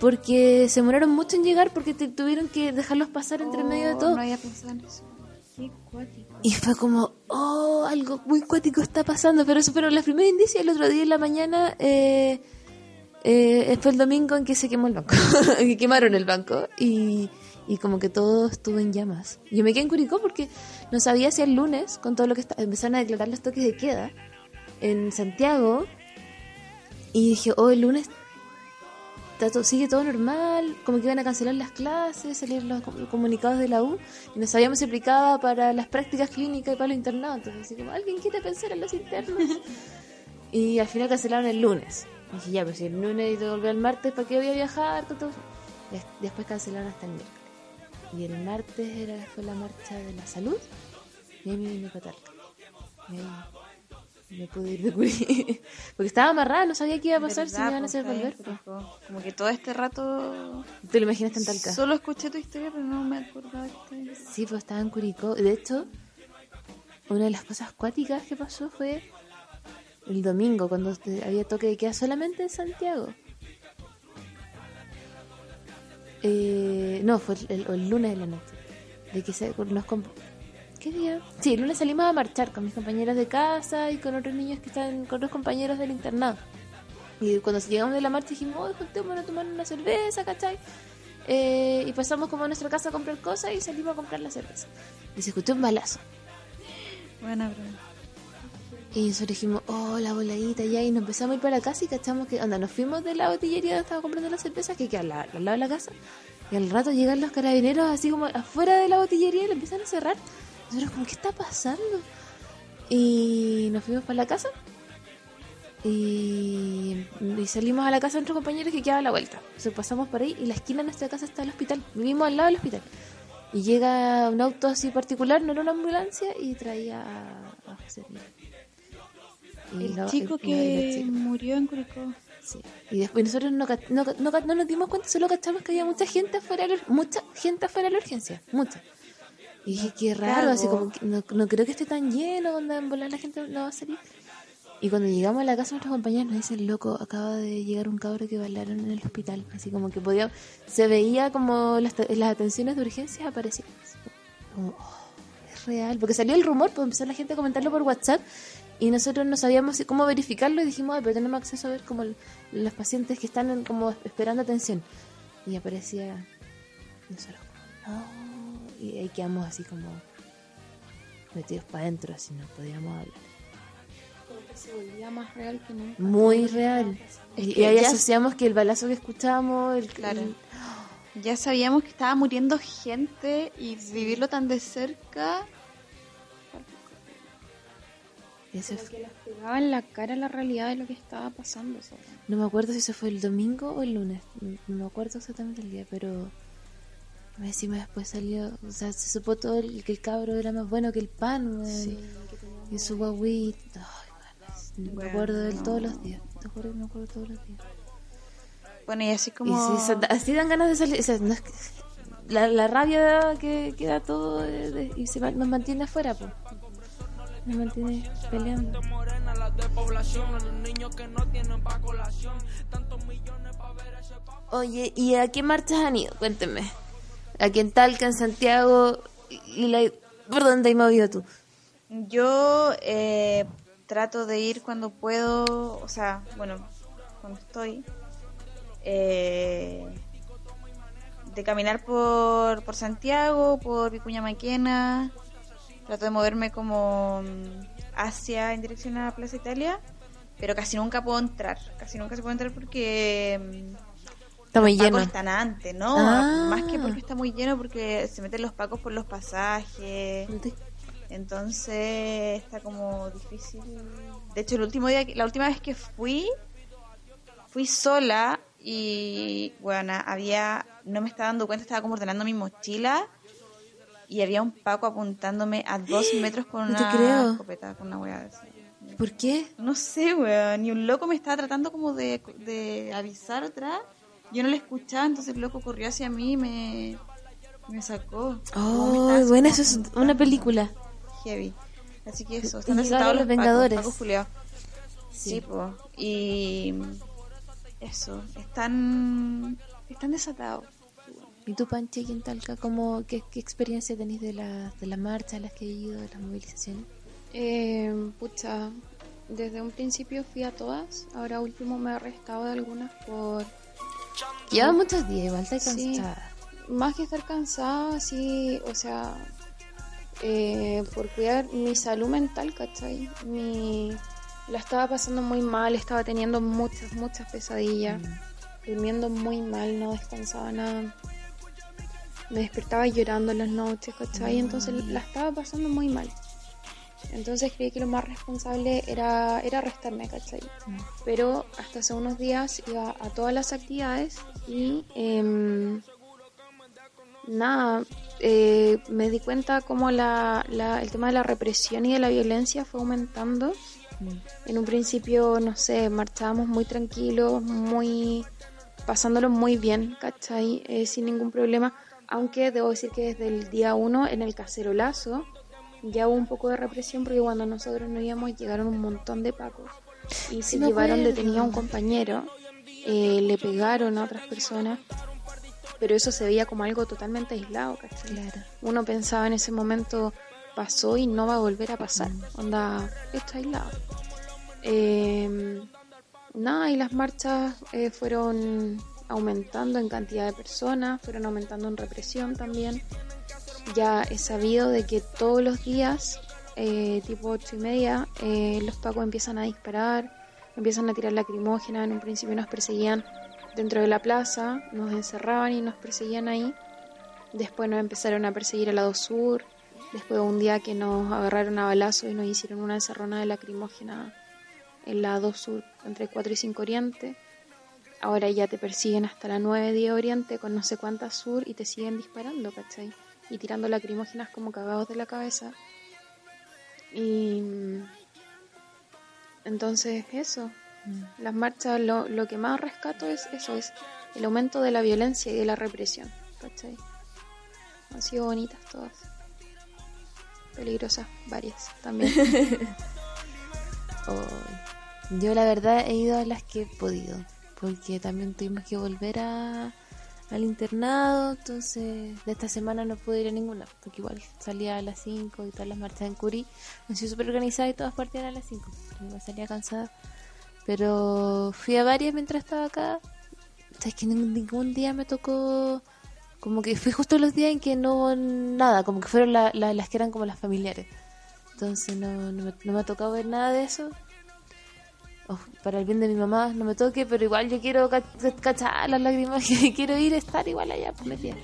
[SPEAKER 2] porque se demoraron mucho en llegar porque te- tuvieron que dejarlos pasar entre medio de todo.
[SPEAKER 3] No había pensado en eso. Qué cuático.
[SPEAKER 2] Y fue como, oh, algo muy cuático está pasando. Pero eso, pero la primera indicia el otro día en la mañana eh, eh, fue el domingo en que se quemó el banco. [LAUGHS] que quemaron el banco. Y, y como que todo estuvo en llamas. Yo me quedé en Curicó porque no sabía si el lunes, con todo lo que está, empezaron a declarar los toques de queda en Santiago. Y dije, oh, el lunes está todo- sigue todo normal, como que iban a cancelar las clases, salir los com- comunicados de la U, y nos sabíamos si aplicaba para las prácticas clínicas y para los internados. Entonces, así como, ¿alguien quiere pensar en los internos? [LAUGHS] y al final cancelaron el lunes. Y dije, ya, pero si el lunes y te volví el martes, ¿para qué voy a viajar? Todo- Des- Después cancelaron hasta el miércoles. Y el martes era, fue la marcha de la salud, y ahí me vine para Talca. Y ahí Me pude ir de Curicó. [LAUGHS] Porque estaba amarrada, no sabía qué iba a pasar si me
[SPEAKER 3] ¿Verdad,
[SPEAKER 2] iban a
[SPEAKER 3] po?
[SPEAKER 2] hacer volver.
[SPEAKER 3] Como que todo este rato
[SPEAKER 2] ¿Te lo imaginaste en Talca?
[SPEAKER 3] solo escuché tu historia, pero no me acordaba que
[SPEAKER 2] Sí, pues estaba en Curicó. De hecho, una de las cosas cuáticas que pasó fue el domingo, cuando había toque de queda solamente en Santiago. Eh, no, fue el, el lunes de la noche. De que se, nos ¿Qué día? Sí, el lunes salimos a marchar con mis compañeros de casa y con otros niños que están con los compañeros del internado. Y cuando llegamos de la marcha dijimos, oh, juntémonos a tomar una cerveza, ¿cachai? Eh, y pasamos como a nuestra casa a comprar cosas y salimos a comprar la cerveza. Y se escuchó un balazo.
[SPEAKER 3] Buena broma.
[SPEAKER 2] Y nosotros dijimos, oh, la voladita ya. Y nos empezamos a ir para la casa y cachamos que, onda, nos fuimos de la botillería donde estaba comprando la cerveza, que queda al, la- al lado de la casa. Y al rato llegan los carabineros así como afuera de la botillería y la empiezan a cerrar. Nosotros como, ¿qué está pasando? Y nos fuimos para la casa. Y, y salimos a la casa de nuestros compañeros que quedaba a la vuelta. Entonces pasamos por ahí y la esquina de nuestra casa está el hospital. Vivimos al lado del hospital. Y llega un auto así particular, no era una ambulancia, y traía a, a José. Y
[SPEAKER 3] El chico que
[SPEAKER 2] chica.
[SPEAKER 3] murió en Curicó.
[SPEAKER 2] Sí. Y después nosotros no, no, no, nos dimos cuenta, solo cachamos que había mucha gente afuera, mucha gente afuera de la urgencia, mucha. Y dije, qué raro, así como que no, no creo que esté tan lleno, donde en volar la gente no va a salir. Y cuando llegamos a la casa, nuestros compañeros nos dicen, loco, acaba de llegar un cabro que bailaron en el hospital. Así como que podía, se veía como las, las atenciones de urgencia aparecían. Como, oh, es real. Porque salió el rumor, pues empezó la gente a comentarlo por WhatsApp y nosotros no sabíamos cómo verificarlo y dijimos, ay, pero tenemos acceso a ver como los pacientes que están en- como esperando atención. Y aparecía nosotros como, no. Y ahí quedamos así como metidos para adentro, así no podíamos hablar.
[SPEAKER 1] Se volvía más real que nunca.
[SPEAKER 2] Muy real. y,
[SPEAKER 3] que
[SPEAKER 2] y ahí
[SPEAKER 3] ya-
[SPEAKER 2] asociamos que el balazo que escuchábamos, el,
[SPEAKER 3] Claro.
[SPEAKER 2] el-
[SPEAKER 3] Ya sabíamos que estaba muriendo gente y vivirlo tan de cerca.
[SPEAKER 2] fue-
[SPEAKER 1] que les pegaba en la cara la realidad de lo que estaba pasando.
[SPEAKER 2] no me acuerdo si eso fue el domingo o el lunes. No me acuerdo exactamente el día, pero encima después salió, o sea, se supo todo el, que el cabro era más bueno que el pan, weón. y su guaguita. Ay, weón, me
[SPEAKER 3] Bueno,
[SPEAKER 2] acuerdo de él
[SPEAKER 3] no.
[SPEAKER 2] todos los días. Te juro que me acuerdo todos los días.
[SPEAKER 3] Bueno, y así
[SPEAKER 2] Y
[SPEAKER 3] como.
[SPEAKER 2] sí, so- así dan ganas de salir. o sea, no es que- la, la rabia que, que da todo de- de- y se nos mantiene afuera, pues. Nos mantiene peleando. Oye, ¿y a qué marchas han ido? Cuéntenme. Aquí en Talca, en Santiago, y la... ¿por dónde has movido tú?
[SPEAKER 3] Yo eh, trato de ir cuando puedo, o sea, bueno, cuando estoy, eh, de caminar por, por Santiago, por Vicuña Maquena, trato de moverme como mm, hacia, en dirección a Plaza Italia, pero casi nunca puedo entrar, casi nunca se puede entrar porque...
[SPEAKER 2] Está muy
[SPEAKER 3] los
[SPEAKER 2] lleno.
[SPEAKER 3] pacos están antes, ¿no?
[SPEAKER 2] Ah.
[SPEAKER 3] Más que porque está muy lleno, porque se meten los pacos por los pasajes. Entonces está como difícil. De hecho, el último día, la última vez que fui, fui sola y bueno, había, no me estaba dando cuenta, estaba como ordenando mi mochila y había un paco apuntándome a dos [GASPS] metros con
[SPEAKER 2] No
[SPEAKER 3] una escopeta, con una weá.
[SPEAKER 2] ¿Por qué?
[SPEAKER 3] No sé, weón. Ni un loco me estaba tratando como de, de avisar atrás. Yo no le escuchaba, entonces el loco corrió hacia mí y me, me sacó. Me
[SPEAKER 2] Oh, bueno,
[SPEAKER 3] como
[SPEAKER 2] eso es una película.
[SPEAKER 3] Heavy. Así que eso, están desatados
[SPEAKER 2] los Vengadores.
[SPEAKER 3] pacos.
[SPEAKER 2] Sí.
[SPEAKER 3] Sí, po. Y eso, están, están desatados.
[SPEAKER 2] ¿Y tú, Panche, en Talca, cómo, qué, qué experiencia tenés de, la, de las marchas a las que he ido, de las movilizaciones?
[SPEAKER 1] Eh, pucha, desde un principio fui a todas, ahora último me he arrestado de algunas por
[SPEAKER 2] Lleva muchos días, igual está
[SPEAKER 1] Sí.
[SPEAKER 2] cansada.
[SPEAKER 1] más que estar cansada, sí, o sea, eh, por cuidar mi salud mental, ¿cachai? Mi, la estaba pasando muy mal, estaba teniendo muchas, muchas pesadillas, durmiendo muy mal, no descansaba nada. Me despertaba llorando en las noches, ¿cachai? Entonces la estaba pasando muy mal. Entonces creí que lo más responsable era, era arrestarme, ¿cachai? Pero hasta hace unos días iba a todas las actividades y em, nada, eh, me di cuenta como la, la- el tema de la represión y de la violencia fue aumentando En un principio, no sé, marchábamos muy tranquilos, muy pasándolo muy bien, ¿cachai? Eh, sin ningún problema. Aunque debo decir que desde el día uno en el cacerolazo ya hubo un poco de represión porque cuando nosotros no íbamos llegaron un montón de pacos y se llevaron detenido a un compañero, eh, le pegaron a otras personas, pero eso se veía como algo totalmente aislado, ¿cachai?
[SPEAKER 2] Claro.
[SPEAKER 1] Uno pensaba en ese momento, pasó y no va a volver a pasar. Onda, está aislado. Eh, nada, y las marchas eh, fueron aumentando en cantidad de personas, fueron aumentando en represión también. Ya he sabido de que todos los días, eh, tipo ocho y media, eh, los pacos empiezan a disparar, empiezan a tirar lacrimógenas. En un principio nos perseguían dentro de la plaza, nos encerraban y nos perseguían ahí. Después nos empezaron a perseguir al lado sur. Después un día que nos agarraron a balazo y nos hicieron una encerrona de lacrimógena en la 2 sur, entre 4 y 5 oriente. Ahora ya te persiguen hasta la 9 10 oriente con no sé cuántas sur y te siguen disparando, ¿cachai? Y tirando lacrimógenas como cagados de la cabeza. Y mm, entonces eso, las marchas, lo, lo que más rescato es eso, es el aumento de la violencia y de la represión, ¿cachai? Han sido bonitas todas. Peligrosas, varias también. [LAUGHS]
[SPEAKER 2] Oh, Yo la verdad he ido a las que he podido, porque también tuvimos que volver a, al internado, entonces de esta semana no pude ir a ninguna, porque igual salía a las 5 y todas las marchas en Curí, han sido súper organizadas y todas partían a las 5, me salía cansada, pero fui a varias mientras estaba acá, o sea, es que ningún, día me tocó, como que fui justo los días en que no nada, como que fueron la- las que eran como las familiares. Entonces no, no, me, no me ha tocado ver nada de eso. Oh, para el bien de mi mamá no me toque, pero igual yo quiero ca- cachar las lágrimas que [LAUGHS] quiero ir a estar igual allá, pues metida.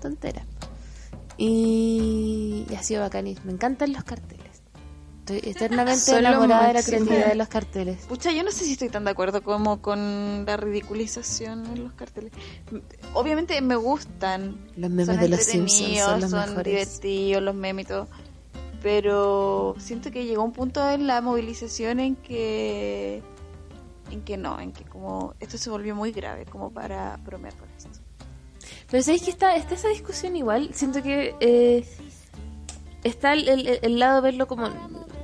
[SPEAKER 2] Tontera. Y, y ha sido bacanísimo. Me encantan los carteles. Estoy eternamente [LAUGHS] enamorada de la creatividad de los carteles.
[SPEAKER 3] Pucha, yo no sé si estoy tan de acuerdo como con la ridiculización en los carteles. Obviamente me gustan.
[SPEAKER 2] Los memes
[SPEAKER 3] son
[SPEAKER 2] de los Simpsons son los
[SPEAKER 3] son
[SPEAKER 2] mejores.
[SPEAKER 3] divertidos, los memes y todo. Pero siento que llegó un punto en la movilización en que en que no, en que como esto se volvió muy grave como para bromear con esto.
[SPEAKER 2] Pero sabéis que está, está esa discusión igual. Siento que eh, está el, el- el lado de verlo como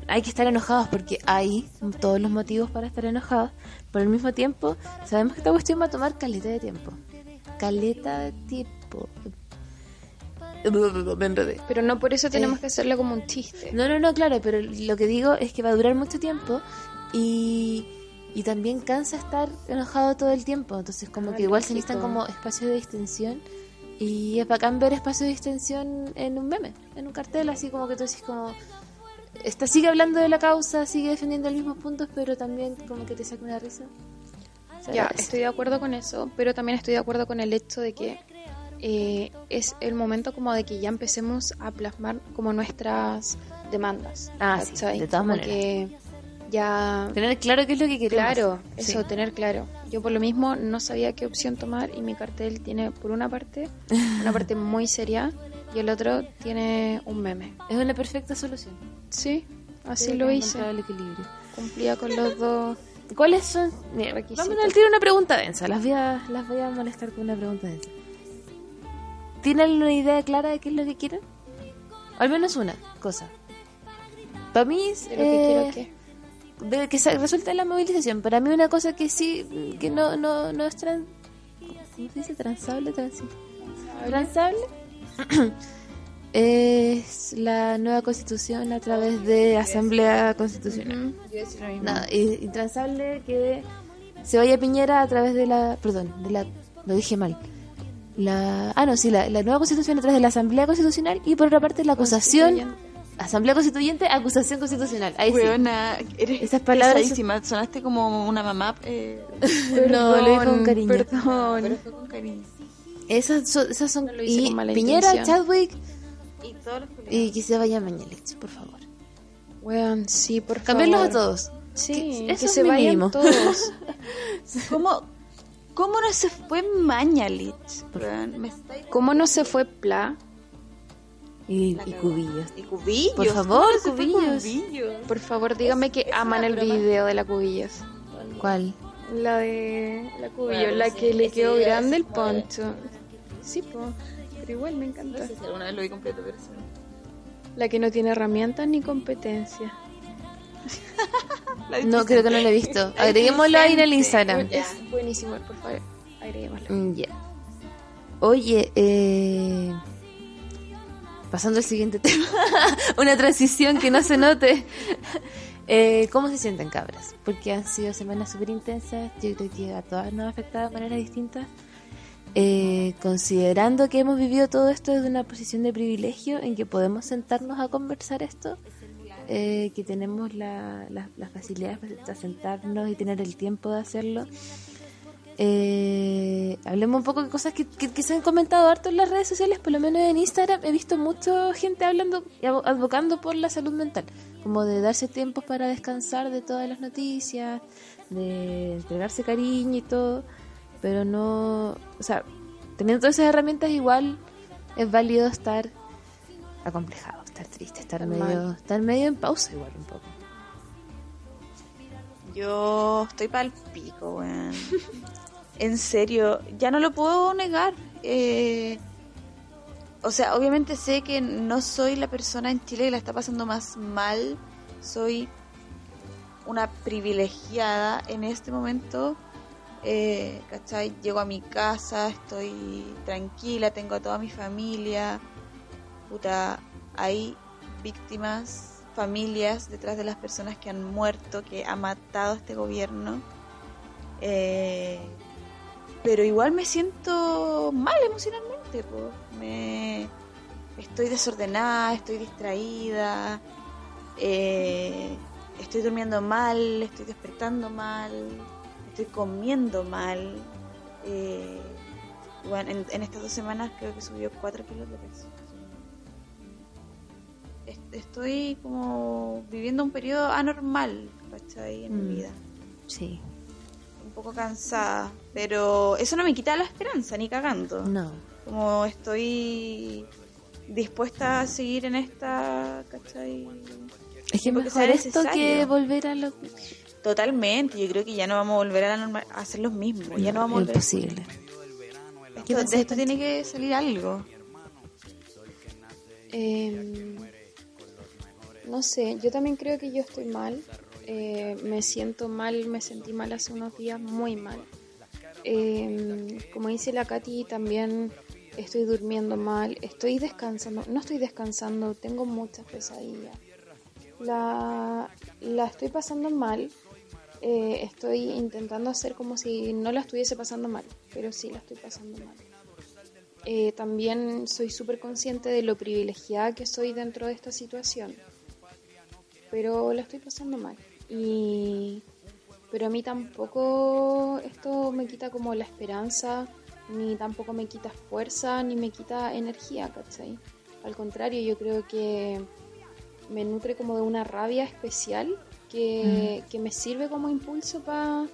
[SPEAKER 2] hay que estar enojados porque hay todos los motivos para estar enojados. Pero al mismo tiempo, sabemos que esta cuestión va a tomar caleta de tiempo. Caleta de tiempo. Me enredé.
[SPEAKER 1] Pero no por eso tenemos
[SPEAKER 2] Eh.
[SPEAKER 1] que hacerlo como un chiste.
[SPEAKER 2] No, no, no, claro, pero lo que digo es que va a durar mucho tiempo y, y también cansa estar enojado todo el tiempo. Entonces, como
[SPEAKER 1] Ah,
[SPEAKER 2] que igual se necesitan como espacios de distensión y es bacán ver espacios de distensión en un meme, en un cartel, así como que tú decís como... Esta sigue hablando de la causa, sigue defendiendo los mismos puntos, pero también como que te saca una risa.
[SPEAKER 1] Ya, estoy de acuerdo con eso, pero también estoy de acuerdo con el hecho de que eh, es el momento como de que ya empecemos a plasmar como nuestras demandas.
[SPEAKER 2] Ah, sí, de todas
[SPEAKER 1] Como
[SPEAKER 2] maneras.
[SPEAKER 1] que ya...
[SPEAKER 2] Tener claro qué es lo que queremos.
[SPEAKER 1] Claro,
[SPEAKER 2] Sí.
[SPEAKER 1] eso, tener claro. Yo por lo mismo no sabía qué opción tomar y mi cartel tiene por una parte [LAUGHS] una parte muy seria y el otro tiene un meme.
[SPEAKER 2] Es una perfecta solución.
[SPEAKER 1] Sí, así
[SPEAKER 2] Creo
[SPEAKER 1] lo hice.
[SPEAKER 2] el equilibrio.
[SPEAKER 1] Cumplía con los dos.
[SPEAKER 2] ¿Cuáles son? Mira, vamos al tiro una pregunta densa. Las voy, a, las voy a molestar con una pregunta densa. ¿Tienen una idea clara de qué es lo que quieren? Al menos una cosa. Para mí es,
[SPEAKER 1] De lo que
[SPEAKER 2] eh,
[SPEAKER 1] quiero que.
[SPEAKER 2] de que se resulte la movilización. Para mí una cosa que sí, que no, no, no es tran, ¿cómo se dice? Transable, transi- transable. [CLEARS THROAT] es la nueva constitución a través de asamblea constitucional. Nada, es intransable que se vaya Piñera a través de la. Perdón, de la. Lo dije mal. La, ah, no, sí, la, la nueva constitución a través de la Asamblea Constitucional y por otra parte la acusación. Asamblea Constituyente, acusación constitucional. Ahí sí.
[SPEAKER 3] Eres
[SPEAKER 2] Esas palabras-
[SPEAKER 3] pesadísima. Sonaste como una mamá. Eh, [LAUGHS]
[SPEAKER 2] no, lo dijo con cariño.
[SPEAKER 1] Perdón.
[SPEAKER 3] pero fue con cariño.
[SPEAKER 2] Esas son. Esas son
[SPEAKER 1] No lo hice
[SPEAKER 2] y
[SPEAKER 1] con mala
[SPEAKER 2] Piñera,
[SPEAKER 1] intención.
[SPEAKER 2] Chadwick
[SPEAKER 3] Y todos los
[SPEAKER 2] y que se vaya Mañalich, por favor.
[SPEAKER 1] Weón, sí, por favor.
[SPEAKER 2] Cambiarlos a todos.
[SPEAKER 1] Sí,
[SPEAKER 2] Que-
[SPEAKER 1] que, se vayan
[SPEAKER 2] mínimo.
[SPEAKER 1] todos. [LAUGHS]
[SPEAKER 3] ¿Cómo, ¿Cómo no se fue Mañalich?
[SPEAKER 1] ¿Cómo no se fue Pla?
[SPEAKER 2] Y, y cubillos.
[SPEAKER 3] Y cubillos.
[SPEAKER 2] Por favor,
[SPEAKER 3] ¿cómo se fue
[SPEAKER 2] cubillos.
[SPEAKER 3] cubillos?
[SPEAKER 1] Por favor, dígame que aman el video de la cubillos.
[SPEAKER 2] ¿Cuál?
[SPEAKER 1] La de la cubillo,
[SPEAKER 4] Bueno,
[SPEAKER 1] la
[SPEAKER 4] sí,
[SPEAKER 1] que le quedó grande el poncho. Sí, po. Pero igual me encanta.
[SPEAKER 4] No sé si alguna vez lo vi completo, pero sí.
[SPEAKER 1] La que no tiene herramientas ni competencia.
[SPEAKER 2] No, creo que no lo he visto. Agreguémoslo ahí en el Instagram.
[SPEAKER 1] Es buenísimo, por favor. Agreguémoslo.
[SPEAKER 2] Mm, Ya. Oye, eh, pasando al siguiente [LAUGHS] tema, una transición que no se note. Eh, ¿Cómo se sienten cabras? Porque han sido semanas súper intensas, yo creo que a todas nos ha afectado de maneras distintas. Eh, considerando que hemos vivido todo esto desde una posición de privilegio en que podemos sentarnos a conversar esto, eh, que tenemos la- la- las facilidades para sentarnos y tener el tiempo de hacerlo, eh, hablemos un poco de cosas que, se han comentado harto en las redes sociales, por lo menos en Instagram. He visto mucha gente hablando y advocando por la salud mental, como de darse tiempos para descansar de todas las noticias, de entregarse cariño y todo, pero no, o sea, teniendo todas esas herramientas igual es válido estar acomplejado, estar triste, estar medio, estar medio en pausa igual un poco.
[SPEAKER 3] Yo estoy pa'l pico, weón. en serio, ya no lo puedo negar. Eh, o sea, obviamente sé que no soy la persona en Chile que la está pasando más mal. Soy una privilegiada en este momento. Eh, ¿Cachai? Llego a mi casa, estoy tranquila, tengo a toda mi familia. Puta, hay víctimas, familias detrás de las personas que han muerto, que ha matado este gobierno. Eh, pero igual me siento mal emocionalmente, po. Me estoy desordenada, estoy distraída, eh, estoy durmiendo mal, estoy despertando mal, estoy comiendo mal. Eh, bueno, en, en estas dos semanas creo que subió 4 kilos de peso. Est- Estoy como viviendo un periodo anormal, ¿cachai? En
[SPEAKER 2] Mm.
[SPEAKER 3] mi vida
[SPEAKER 2] Sí,
[SPEAKER 3] un poco cansada, pero eso no me quita la esperanza, ni cagando.
[SPEAKER 2] no.
[SPEAKER 3] Como estoy dispuesta a seguir en esta, ¿cachai?
[SPEAKER 2] Es que mejor
[SPEAKER 3] sea
[SPEAKER 2] esto que volver a lo
[SPEAKER 3] Totalmente, yo creo que ya no vamos a volver a, la norma- a hacer los mismos, ya no vamos a volver.
[SPEAKER 2] imposible.
[SPEAKER 3] Esto- de esto tiene que salir algo.
[SPEAKER 1] Eh, no sé, yo también creo que yo estoy mal. Eh, me siento mal, me sentí mal hace unos días, muy mal. Eh, como dice la Katy, también estoy durmiendo mal, estoy descansando, no estoy descansando, tengo muchas pesadillas. La, la estoy pasando mal, eh, estoy intentando hacer como si no la estuviese pasando mal, pero sí la estoy pasando mal. Eh, también soy súper consciente de lo privilegiada que soy dentro de esta situación, pero la estoy pasando mal. Y, pero a mí tampoco esto me quita como la esperanza, ni tampoco me quita fuerza, ni me quita energía, ¿cachai? Al contrario, yo creo que me nutre como de una rabia especial que, que me sirve como impulso para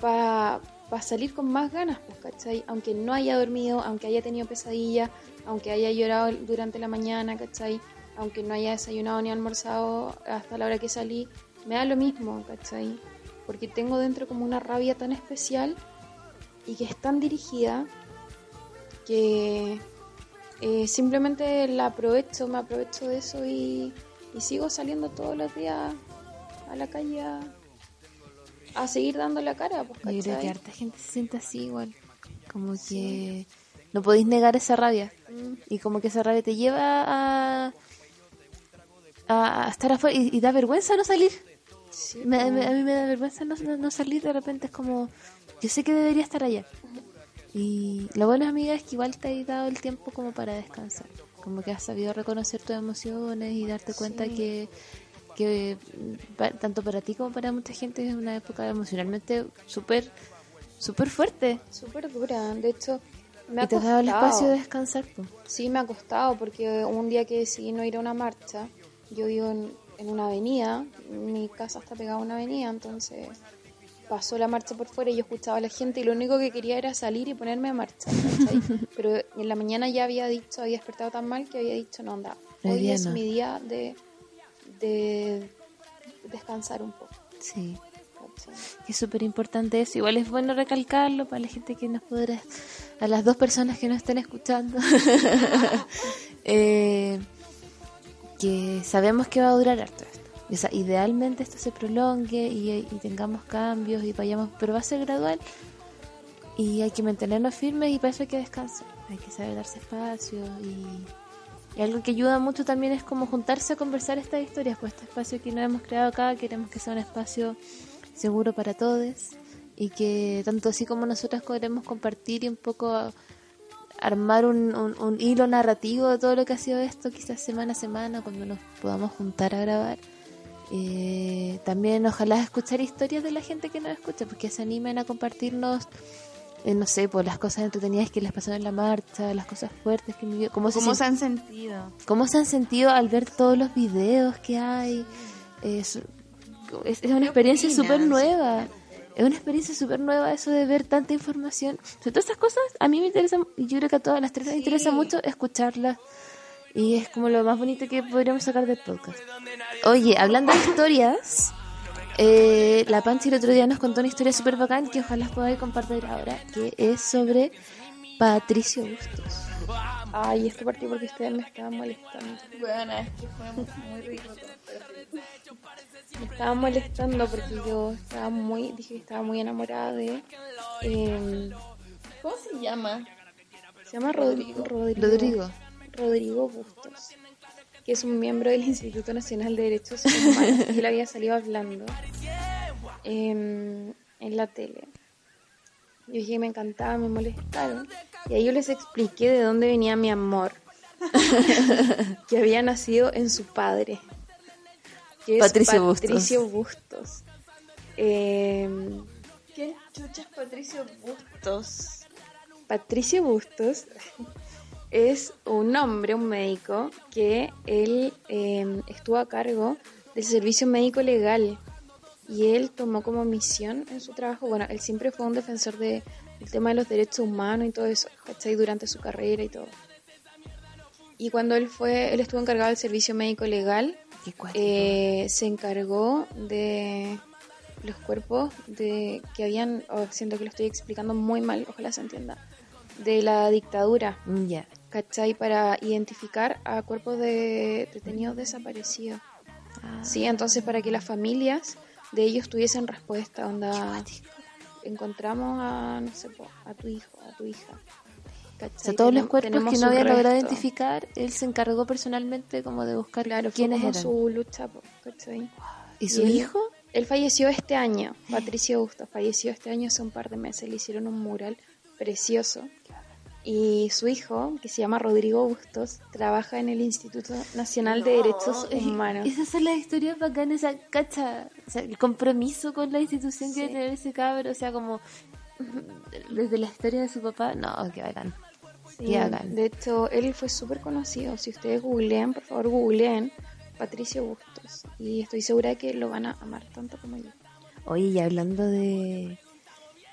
[SPEAKER 1] para salir con más ganas, pues, ¿cachai? Aunque no haya dormido, aunque haya tenido pesadillas, aunque haya llorado durante la mañana, ¿cachai? Aunque no haya desayunado ni almorzado hasta la hora que salí, me da lo mismo, ¿cachai? Porque tengo dentro como una rabia tan especial y que es tan dirigida que eh, simplemente la aprovecho, me aprovecho de eso y, y sigo saliendo todos los días a la calle a, a seguir dando la cara, pues,
[SPEAKER 2] Yo creo que harta gente se siente así igual. Como que no podéis negar esa rabia.
[SPEAKER 1] Mm.
[SPEAKER 2] Y como que esa rabia te lleva a, a estar afuera y, y da vergüenza no salir.
[SPEAKER 1] Sí,
[SPEAKER 2] Me-
[SPEAKER 1] pues.
[SPEAKER 2] me- a mí me da vergüenza no, no- no salir de repente. Es como, yo sé que debería estar allá. Y lo bueno, amiga, es que igual te has dado el tiempo como para descansar. Como que has sabido reconocer tus emociones y darte cuenta que, que tanto para ti como para mucha gente es una época emocionalmente súper súper fuerte.
[SPEAKER 1] Súper dura, de hecho, me ha
[SPEAKER 2] y te has dado el
[SPEAKER 1] costado.
[SPEAKER 2] espacio de descansar. po.
[SPEAKER 1] Sí, me ha costado porque un día que decidí no ir a una marcha, yo vivo en, en una avenida, mi casa está pegada a una avenida, entonces pasó la marcha por fuera y yo escuchaba a la gente y lo único que quería era salir y ponerme a marchar. marcha, ¿cachai? [LAUGHS] Pero en la mañana ya había dicho, había despertado tan mal que había dicho, no, anda,
[SPEAKER 2] Hoy
[SPEAKER 1] es mi día de, de descansar un poco.
[SPEAKER 2] Sí.
[SPEAKER 1] ¿cachai?
[SPEAKER 2] Es súper importante eso. Igual es bueno recalcarlo para la gente que nos podrá, a las dos personas que nos estén escuchando, [LAUGHS] Eh, que sabemos que va a durar harto esto. O sea, idealmente esto se prolongue y, tengamos cambios y vayamos, pero va a ser gradual y hay que mantenernos firmes y para eso hay que descansar, hay que saber darse espacio y, algo que ayuda mucho también es como juntarse a conversar estas historias, pues este espacio que nos hemos creado acá queremos que sea un espacio seguro para todos y que tanto así como nosotras queremos compartir y un poco armar un, un- un hilo narrativo de todo lo que ha sido esto, quizás semana a semana, cuando nos podamos juntar a grabar. Eh, también ojalá escuchar historias de la gente que nos escucha, porque se animen a compartirnos, eh, no sé, por las cosas entretenidas que les pasaron en la marcha, las cosas fuertes que vivió, cómo se,
[SPEAKER 3] ¿Cómo
[SPEAKER 2] sint-
[SPEAKER 3] se han sentido?
[SPEAKER 2] cómo se han sentido al ver todos los videos que hay. Es, es, una experiencia súper nueva. Es una experiencia súper nueva eso de ver tanta información. Sobre todas estas cosas, a mí me interesa, y yo creo que a todas las tres nos interesa mucho escucharlas. Y es como lo más bonito que podríamos sacar del podcast. Oye, hablando de historias, eh, la Panchi el otro día nos contó una historia súper bacán que ojalá podáis compartir ahora, que es sobre Patricio Bustos.
[SPEAKER 1] Ay, esto partió porque ustedes me estaban molestando.
[SPEAKER 3] Bueno, es que fue muy rico.
[SPEAKER 1] Me estaban molestando porque yo estaba muy, dije que estaba muy enamorada de... eh,
[SPEAKER 3] ¿Cómo se llama?
[SPEAKER 1] se llama Rodrigo. Rodrigo.
[SPEAKER 2] Rodrigo.
[SPEAKER 1] Rodrigo Bustos, que es un miembro del Instituto Nacional de Derechos Humanos. y él había salido hablando em, en la tele. Yo dije que me encantaba, me molestaron. Y ahí yo les expliqué de dónde venía mi amor. [LAUGHS] que había nacido en su padre. Que es
[SPEAKER 2] Patricio Bustos.
[SPEAKER 1] Patricio Bustos. Em,
[SPEAKER 3] ¿Quién chucha es [LAUGHS] Patricio Bustos?
[SPEAKER 1] Patricio Bustos es un hombre, un médico, que él eh, estuvo a cargo del servicio médico legal y él tomó como misión en su trabajo, bueno, él siempre fue un defensor de, del tema de los derechos humanos y todo eso, ¿cachai? Durante su carrera y todo. Y cuando él fue, él estuvo encargado del servicio médico legal. Eh, se encargó de los cuerpos de que habían, oh, siento que lo estoy explicando muy mal, ojalá se entienda, de la dictadura,
[SPEAKER 2] Mm.
[SPEAKER 1] ¿cachai? Para identificar a cuerpos de detenidos desaparecidos. Sí, entonces para que las familias de ellos tuviesen respuesta, onda, encontramos a, no sé, a tu hijo, a tu hija. ¿Cachai?
[SPEAKER 2] O sea, todos los cuerpos que no había logrado identificar, él se encargó personalmente como de buscar
[SPEAKER 1] Claro, fue
[SPEAKER 2] quiénes
[SPEAKER 1] como
[SPEAKER 2] eran.
[SPEAKER 1] su lucha, ¿cachai?
[SPEAKER 2] ¿Y su hijo?
[SPEAKER 1] Él falleció este año, Patricio Bustos, falleció este año hace un par de meses, le hicieron un mural precioso. Y su hijo, que se llama Rodrigo Bustos, trabaja en el Instituto Nacional de Derechos Humanos.
[SPEAKER 2] Esas son las historias bacanas, esa cacha, o sea, el compromiso con la institución que debe tener ese cabro, o sea, como desde la historia de su papá, no, qué bacán.
[SPEAKER 1] Sí, de hecho, él fue súper conocido. Si ustedes googlean, por favor, googleen Patricio Bustos. Y estoy segura de que lo van a amar tanto como yo.
[SPEAKER 2] Oye, y hablando de,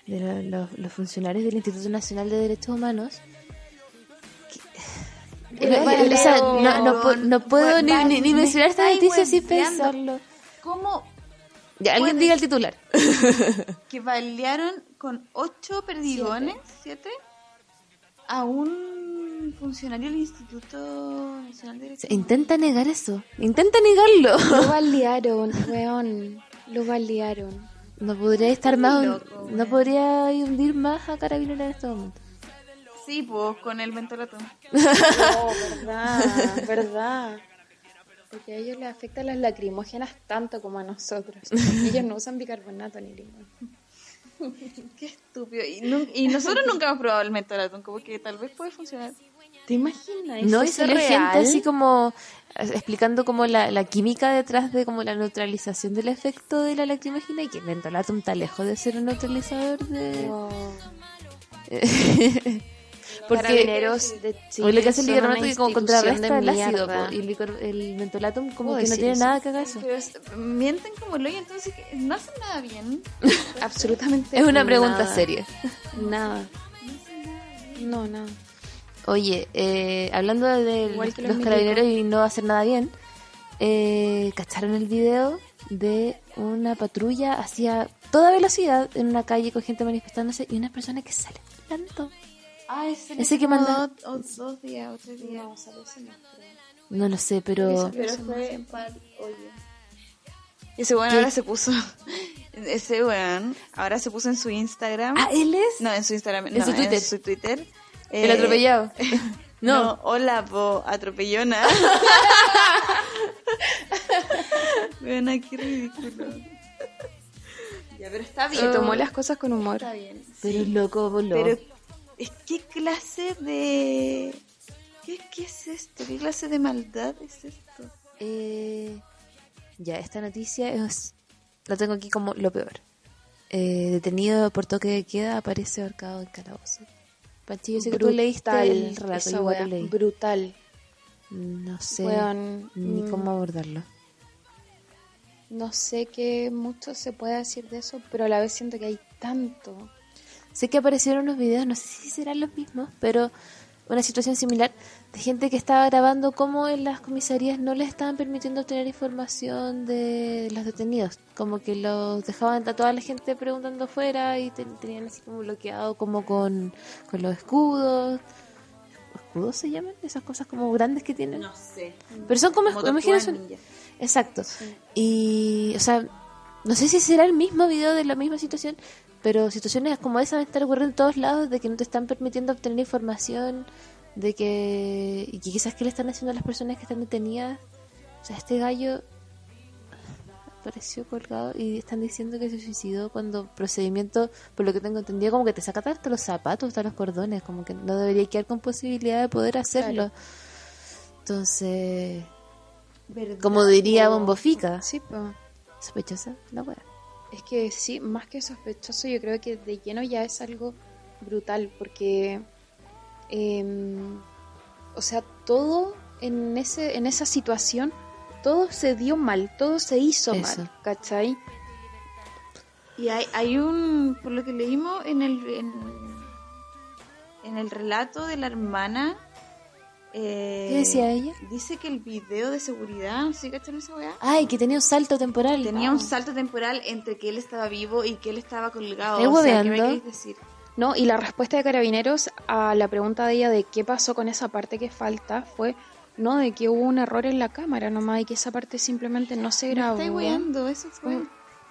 [SPEAKER 2] de lo- los, los funcionarios del Instituto Nacional de Derechos Humanos, [LAUGHS] o sea, no, no, pu- no puedo ni,
[SPEAKER 3] va-
[SPEAKER 2] ni, ni
[SPEAKER 3] me
[SPEAKER 2] mencionar esta noticia sin pensarlo.
[SPEAKER 3] ¿Cómo
[SPEAKER 2] Ya, alguien diga el titular. [LAUGHS]
[SPEAKER 3] que balearon con ocho perdigones, siete, a un funcionario del Instituto Nacional de Derechos
[SPEAKER 2] Intenta negar eso. Intenta negarlo.
[SPEAKER 1] Lo [LAUGHS] balearon, weón. Lo balearon.
[SPEAKER 2] No podría estar más.
[SPEAKER 3] loco,
[SPEAKER 2] no podría hundir más a Carabinera en este momento.
[SPEAKER 3] Sí, pues con el mentolato. [LAUGHS]
[SPEAKER 1] No, verdad, [LAUGHS] verdad. Porque a ellos les afectan las lacrimógenas tanto como a nosotros. Ellos no usan bicarbonato ni limón. [LAUGHS]
[SPEAKER 3] Qué estúpido. Y, nun- y nosotros nunca hemos probado el mentolato, como que tal vez puede funcionar.
[SPEAKER 1] ¿Te imaginas?
[SPEAKER 2] No, y
[SPEAKER 1] ¿Eso es
[SPEAKER 2] salió gente
[SPEAKER 1] real?
[SPEAKER 2] así como eh, explicando como la, la química detrás de como la neutralización del efecto de la lacrimógena y que el mentolatum está lejos de ser un neutralizador de...
[SPEAKER 1] Wow. [LAUGHS]
[SPEAKER 2] Porque
[SPEAKER 1] Carabineros de
[SPEAKER 2] o
[SPEAKER 1] Chile
[SPEAKER 2] lo que hace el bicarbonato
[SPEAKER 1] una
[SPEAKER 2] que como contrarresta el
[SPEAKER 1] de
[SPEAKER 2] ácido po, y el, licor- el mentolatum como
[SPEAKER 1] ¿Puedo
[SPEAKER 2] que no tiene
[SPEAKER 1] eso?
[SPEAKER 2] nada que eso.
[SPEAKER 3] Pero es- mienten como lo entonces que no hacen nada bien. [LAUGHS]
[SPEAKER 1] Absolutamente
[SPEAKER 2] Es una pregunta
[SPEAKER 1] nada.
[SPEAKER 2] seria.
[SPEAKER 1] Nada. No, nada.
[SPEAKER 2] Oye, eh, hablando de
[SPEAKER 1] los
[SPEAKER 2] los carabineros y no hacer nada bien, eh, ¿cacharon el video de una patrulla hacia toda velocidad en una calle con gente manifestándose y una persona que sale volando?
[SPEAKER 3] Ah, ese,
[SPEAKER 2] Ese que manda-
[SPEAKER 3] Dos, dos días o tres días.
[SPEAKER 2] No lo sé, pero...
[SPEAKER 3] Pero fue par, oye. Ese weón ahora se puso. [LAUGHS] Ese weón ahora se puso en su Instagram.
[SPEAKER 2] Ah, ¿él es?
[SPEAKER 3] No, en su Instagram.
[SPEAKER 2] En
[SPEAKER 3] no,
[SPEAKER 2] su Twitter.
[SPEAKER 3] En su Twitter.
[SPEAKER 2] El
[SPEAKER 3] Eh,
[SPEAKER 2] atropellado. [LAUGHS]
[SPEAKER 3] No.
[SPEAKER 2] No.
[SPEAKER 3] hola, po, atropellona. [LAUGHS] Vean aquí ridículo. Ya, pero está bien.
[SPEAKER 1] Se tomó las cosas con humor.
[SPEAKER 3] Está bien.
[SPEAKER 2] Pero es loco, voló.
[SPEAKER 3] Pero, es ¿qué clase de. ¿Qué, ¿Qué es esto? ¿Qué clase de maldad es esto?
[SPEAKER 2] Eh, ya, esta noticia es... La tengo aquí como lo peor. Eh, detenido por toque de queda aparece ahorcado en calabozo. Panchi, yo sé que tú leíste el relato,
[SPEAKER 1] esa
[SPEAKER 2] yo igual
[SPEAKER 1] wea,
[SPEAKER 2] lo leí.
[SPEAKER 1] brutal.
[SPEAKER 2] No sé ni
[SPEAKER 1] mm.
[SPEAKER 2] cómo abordarlo.
[SPEAKER 1] No sé qué mucho se puede decir de eso, pero a la vez siento que hay tanto.
[SPEAKER 2] Sé que aparecieron unos videos, no sé si serán los mismos, pero una situación similar de gente que estaba grabando cómo en las comisarías no les estaban permitiendo obtener información de los detenidos. Como que los dejaban a toda la gente preguntando afuera y te- tenían así como bloqueado como con, con los escudos. ¿Escudos se llaman? Esas cosas como grandes que tienen.
[SPEAKER 3] No sé.
[SPEAKER 2] Pero son como,
[SPEAKER 3] Como
[SPEAKER 2] son-. Exacto. Y, o sea, no sé si será el mismo video de la misma situación, pero situaciones como esa van a estar ocurriendo en todos lados, de que no te están permitiendo obtener información, de que, y que quizás qué le están haciendo a las personas que están detenidas. O sea, este gallo apareció colgado y están diciendo que se suicidó cuando procedimiento, por lo que tengo entendido, como que te saca hasta los zapatos, hasta los cordones, como que no debería quedar con posibilidad de poder hacerlo. Entonces, como diría Bombofica,
[SPEAKER 1] Sí,
[SPEAKER 2] sospechosa la wea.
[SPEAKER 1] Es que sí, más que sospechoso, yo creo que de lleno ya es algo brutal, porque, em, o sea, todo en ese en esa situación, todo se dio mal, todo se hizo
[SPEAKER 2] Eso.
[SPEAKER 1] mal, ¿cachai?
[SPEAKER 3] Y hay, hay un, por lo que leímos en el, en, en el relato de la hermana. Eh,
[SPEAKER 2] ¿Qué decía ella?
[SPEAKER 3] Dice que el video de seguridad, ¿sí cachan esa weá?
[SPEAKER 2] Ay, que tenía un salto temporal.
[SPEAKER 3] Tenía un salto temporal entre que él estaba vivo y que él estaba colgado.
[SPEAKER 2] ¿Estás
[SPEAKER 3] O sea, ¿qué me decir?
[SPEAKER 1] No, y la respuesta de Carabineros a la pregunta de ella de qué pasó con esa parte que falta fue, no, de que hubo un error en la cámara nomás y que esa parte simplemente no se
[SPEAKER 3] Me
[SPEAKER 1] grabó.
[SPEAKER 3] estáis weando, eso fue.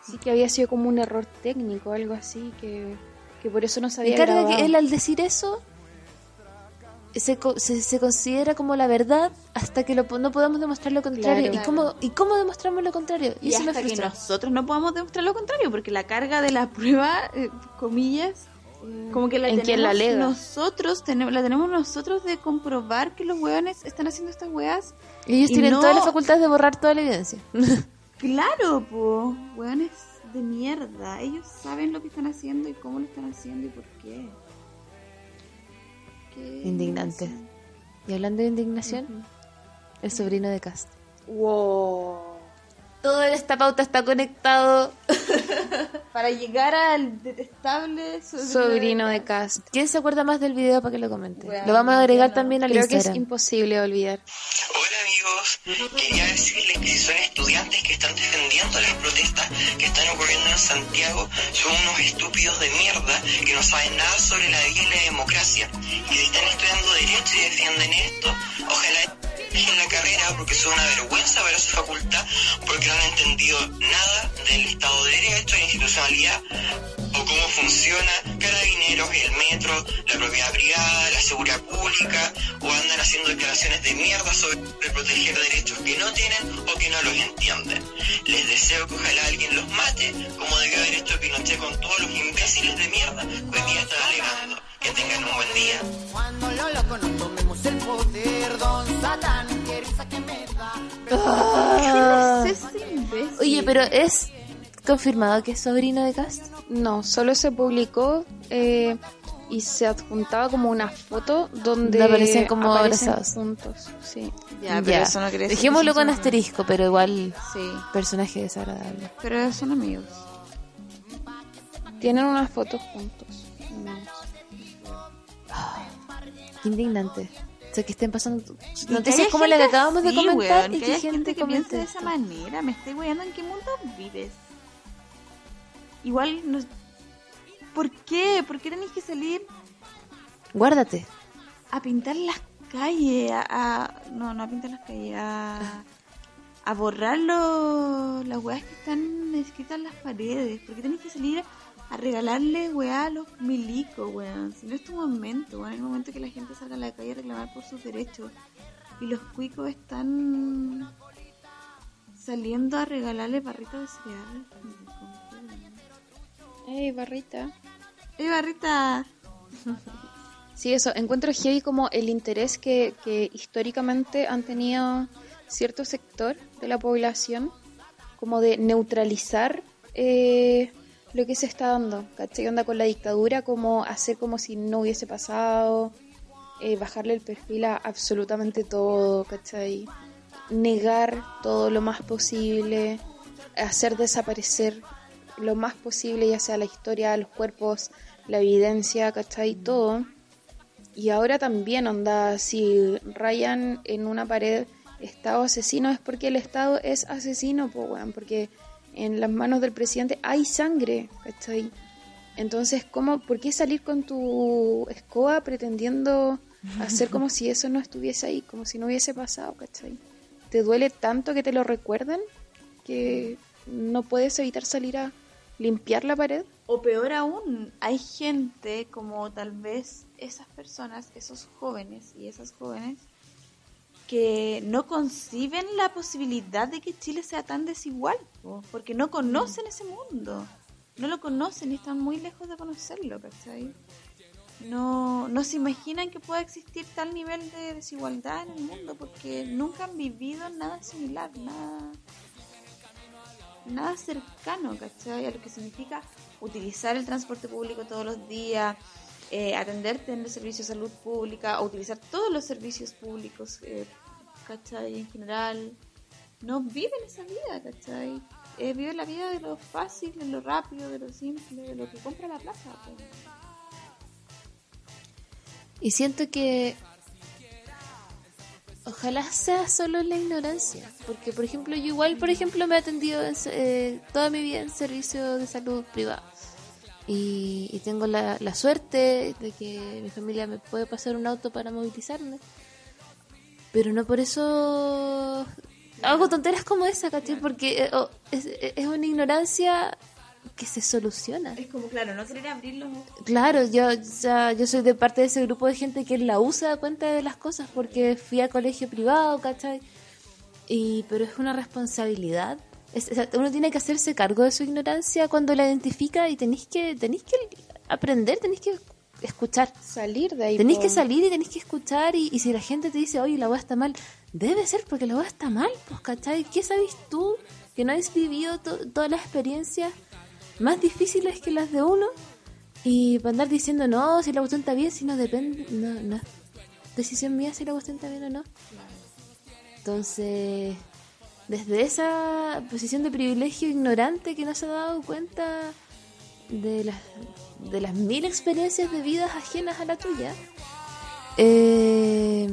[SPEAKER 1] Sí que había sido como un error técnico, algo así, que, que por eso no
[SPEAKER 2] Me
[SPEAKER 1] había
[SPEAKER 2] carga que él al decir eso se, co- se, se considera como la verdad hasta que lo, no podamos demostrar lo contrario.
[SPEAKER 1] Claro.
[SPEAKER 2] ¿Y, cómo, ¿Y cómo demostramos lo contrario? Y,
[SPEAKER 3] Y
[SPEAKER 2] eso me
[SPEAKER 3] hasta que
[SPEAKER 2] frustra.
[SPEAKER 3] nosotros no podamos demostrar lo contrario, porque la carga de la [LAUGHS] prueba, eh, comillas, como que la
[SPEAKER 1] ¿En
[SPEAKER 3] tenemos
[SPEAKER 1] quién la
[SPEAKER 3] nosotros, tenemos, la tenemos nosotros de comprobar que los hueones están haciendo estas weas.
[SPEAKER 2] Y ellos
[SPEAKER 3] y
[SPEAKER 2] tienen
[SPEAKER 3] no-
[SPEAKER 2] todas las facultades de borrar toda la evidencia. [LAUGHS]
[SPEAKER 3] Claro, po, hueones de mierda. Ellos saben lo que están haciendo y cómo lo están haciendo y por qué. ¿Qué
[SPEAKER 2] Indignante. Y hablando de indignación, el sobrino de Cast.
[SPEAKER 1] Wow.
[SPEAKER 2] Todo en esta pauta está conectado. [LAUGHS]
[SPEAKER 3] Para llegar al detestable sobrino,
[SPEAKER 1] Sobrino de Cast.
[SPEAKER 2] ¿Quién se acuerda más del video para que lo comente?
[SPEAKER 3] Bueno,
[SPEAKER 2] lo vamos a agregar
[SPEAKER 3] no.
[SPEAKER 2] también al
[SPEAKER 1] Creo que es
[SPEAKER 2] Instagram.
[SPEAKER 1] imposible olvidar.
[SPEAKER 6] Hola amigos, quería decirles que si son estudiantes que están defendiendo las protestas que están ocurriendo en Santiago, son unos estúpidos de mierda que no saben nada sobre la vida y la democracia. Y si están estudiando derecho y defienden esto, ojalá dejen la carrera porque son una vergüenza para su facultad, porque no han entendido nada del Estado de Derecho, la institucionalidad o cómo funciona carabineros, el metro, la propiedad privada, la seguridad pública, o andan haciendo declaraciones de mierda sobre proteger derechos que no tienen o que no los entienden. Les deseo que ojalá alguien los mate, como debe haber hecho Pinochet con todos los imbéciles de mierda que hoy día están alegando. Que tengan un buen día.
[SPEAKER 7] Cuando lo loco nos tomemos el poder, don Satán, risa que me da.
[SPEAKER 2] Ah. Oye, pero es confirmado que es sobrino de Cast.
[SPEAKER 1] No, solo se publicó eh, y se adjuntaba como una foto donde
[SPEAKER 2] aparecen como
[SPEAKER 1] aparecen
[SPEAKER 2] abrazados.
[SPEAKER 1] juntos. Sí.
[SPEAKER 3] Ya, pero eso no quiere que
[SPEAKER 2] Dejémoslo con asterisco, pero igual
[SPEAKER 3] Sí,
[SPEAKER 2] personaje desagradable.
[SPEAKER 3] pero son amigos.
[SPEAKER 1] Tienen unas fotos juntos.
[SPEAKER 2] Indignante. O sea, que estén pasando noticias como la que acabamos de comentar
[SPEAKER 3] weón,
[SPEAKER 2] y
[SPEAKER 3] que haya
[SPEAKER 2] gente,
[SPEAKER 3] que piense de esa manera. Me estoy weando en qué mundo vives. Igual, no... ¿por qué? ¿Por qué tenéis que salir
[SPEAKER 2] Guárdate.
[SPEAKER 3] a pintar las calles? A, a- No, no a pintar las calles, a, a borrar lo- las weas que están escritas en las paredes. ¿Por qué tenéis que salir a regalarle weá a los milicos, weón? Si no es tu momento, weón. Es el momento que la gente salga a la calle a reclamar por sus derechos. Y los cuicos están saliendo a regalarle barritas de cereal.
[SPEAKER 1] Ey, barrita.
[SPEAKER 3] ¡Eh, barrita!
[SPEAKER 1] Sí, eso, encuentro heavy como el interés que, que históricamente han tenido cierto sector de la población, como de neutralizar eh, lo que se está dando, ¿cachai? Onda con la dictadura, como hacer como si no hubiese pasado, eh, bajarle el perfil a absolutamente todo, ¿cachai? Negar todo lo más posible, hacer desaparecer lo más posible, ya sea la historia, los cuerpos, la evidencia, ¿cachai? Todo. Y ahora también, onda, si rayan en una pared Estado asesino es porque el Estado es asesino, pues, weón, porque en las manos del presidente hay sangre, ¿cachai? Entonces, ¿cómo, ¿por qué salir con tu escoba pretendiendo hacer como si eso no estuviese ahí, como si no hubiese pasado, ¿cachai? ¿Te duele tanto que te lo recuerden que no puedes evitar salir a limpiar la pared?
[SPEAKER 3] O peor aún, hay gente como tal vez esas personas, esos jóvenes y esas jóvenes que no conciben la posibilidad de que Chile sea tan desigual, po, porque no conocen ese mundo, no lo conocen y están muy lejos de conocerlo, ¿cachai? No, no se imaginan que pueda existir tal nivel de desigualdad en el mundo porque nunca han vivido nada similar, nada, nada cercano, ¿cachai? A lo que significa utilizar el transporte público todos los días, eh, atenderte en el servicio de salud pública, o utilizar todos los servicios públicos, eh, ¿cachai? En general, no viven esa vida, ¿cachai? Eh, viven la vida de lo fácil, de lo rápido, de lo simple, de lo que compra la plaza. pues.
[SPEAKER 2] Y siento que ojalá sea solo la ignorancia, porque por ejemplo yo igual, por ejemplo, me he atendido en eh, toda mi vida en servicio de salud privado y, y tengo la, la suerte de que mi familia me puede pasar un auto para movilizarme, pero no por eso hago tonteras como esa, ¿cachai? Porque eh, oh, es, es una ignorancia que se soluciona.
[SPEAKER 3] Es como, claro, no querer abrir los ojos.
[SPEAKER 2] Claro, yo ya, yo soy de parte de ese grupo de gente que la usa cuenta de las cosas porque fui a colegio privado, ¿cachai? Y, pero es una responsabilidad. Es- uno tiene que hacerse cargo de su ignorancia cuando la identifica y tenéis que, tenéis que aprender, tenéis que escuchar.
[SPEAKER 1] Salir de ahí.
[SPEAKER 2] Tenéis
[SPEAKER 1] po.
[SPEAKER 2] que salir y tenéis que escuchar y, y si la gente te dice, oye, la voz está mal, debe ser porque la voz está mal, pues, ¿cachai? ¿Qué sabes tú que no has vivido to- todas las experiencias más difíciles que las de uno? Y para andar diciendo, no, si la cuestión está bien, si no depende, no, no decisión mía si la cuestión está bien o no. Entonces, desde esa posición de privilegio ignorante que no se ha dado cuenta de las, de las mil experiencias de vidas ajenas a la tuya, eh,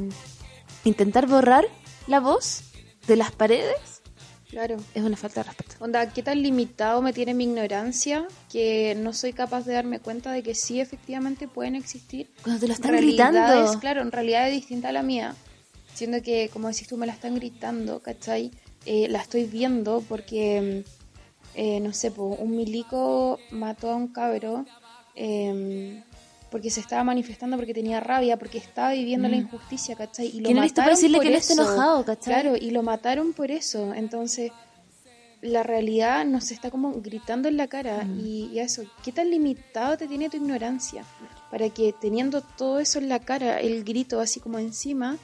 [SPEAKER 2] intentar borrar la voz de las paredes
[SPEAKER 1] Claro.
[SPEAKER 2] es una falta de respeto.
[SPEAKER 1] Onda, ¿qué tan limitado me tiene mi ignorancia que no soy capaz de darme cuenta de que sí efectivamente pueden existir
[SPEAKER 2] Cuando te lo están
[SPEAKER 1] realidades,
[SPEAKER 2] gritando.
[SPEAKER 1] claro, en realidad es distinta a la mía, siendo que, como decís tú, me la están gritando, ¿cachai? Eh, la estoy viendo porque, mm, eh, no sé, po, un milico mató a un cabro eh, porque se estaba manifestando, porque tenía rabia, porque estaba viviendo la injusticia, ¿cachai? Y lo
[SPEAKER 2] Mm. Listo para
[SPEAKER 1] mataron
[SPEAKER 2] decirle
[SPEAKER 1] por
[SPEAKER 2] que
[SPEAKER 1] eso.
[SPEAKER 2] enojado, ¿cachai?
[SPEAKER 1] Claro, y lo mataron por eso, entonces la realidad nos está como gritando en la cara
[SPEAKER 2] Mm.
[SPEAKER 1] y, y eso, ¿qué tan limitado te tiene tu ignorancia? Para que teniendo todo eso en la cara, el grito así como encima,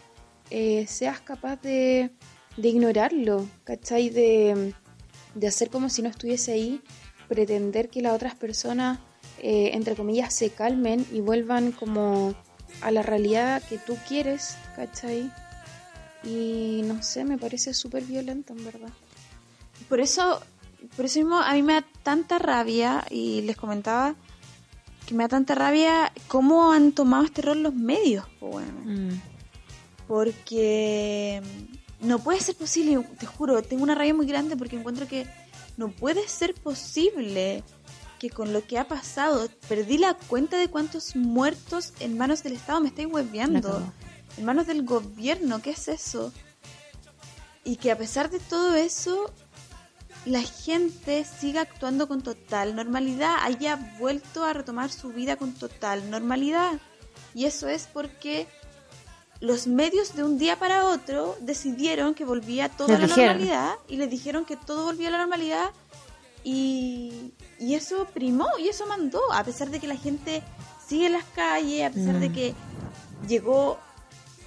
[SPEAKER 1] eh, seas capaz de, de ignorarlo, ¿cachai? De, de hacer como si no estuviese ahí, pretender que las otras personas, eh, entre comillas, se calmen y vuelvan como a la realidad que tú quieres, ¿cachai? Y no sé, me parece súper violento en verdad.
[SPEAKER 3] Por eso, por eso mismo a mí me da tanta rabia y les comentaba que me da tanta rabia cómo han tomado este rol los medios, weón.
[SPEAKER 2] Mm.
[SPEAKER 3] porque no puede ser posible, te juro, tengo una rabia muy grande porque encuentro que no puede ser posible que con lo que ha pasado, perdí la cuenta de cuántos muertos en manos del Estado, me
[SPEAKER 2] La
[SPEAKER 3] hueveando, en manos del gobierno, ¿qué es eso? Y que a pesar de todo eso, la gente siga actuando con total normalidad, haya vuelto a retomar su vida con total normalidad. Y eso es porque los medios de un día para otro decidieron que volvía todo a la
[SPEAKER 2] dijeron.
[SPEAKER 3] normalidad y les dijeron que todo volvía a la normalidad y, y eso primó y eso mandó, a pesar de que la gente sigue en las calles, a pesar de
[SPEAKER 2] Mm.
[SPEAKER 3] que llegó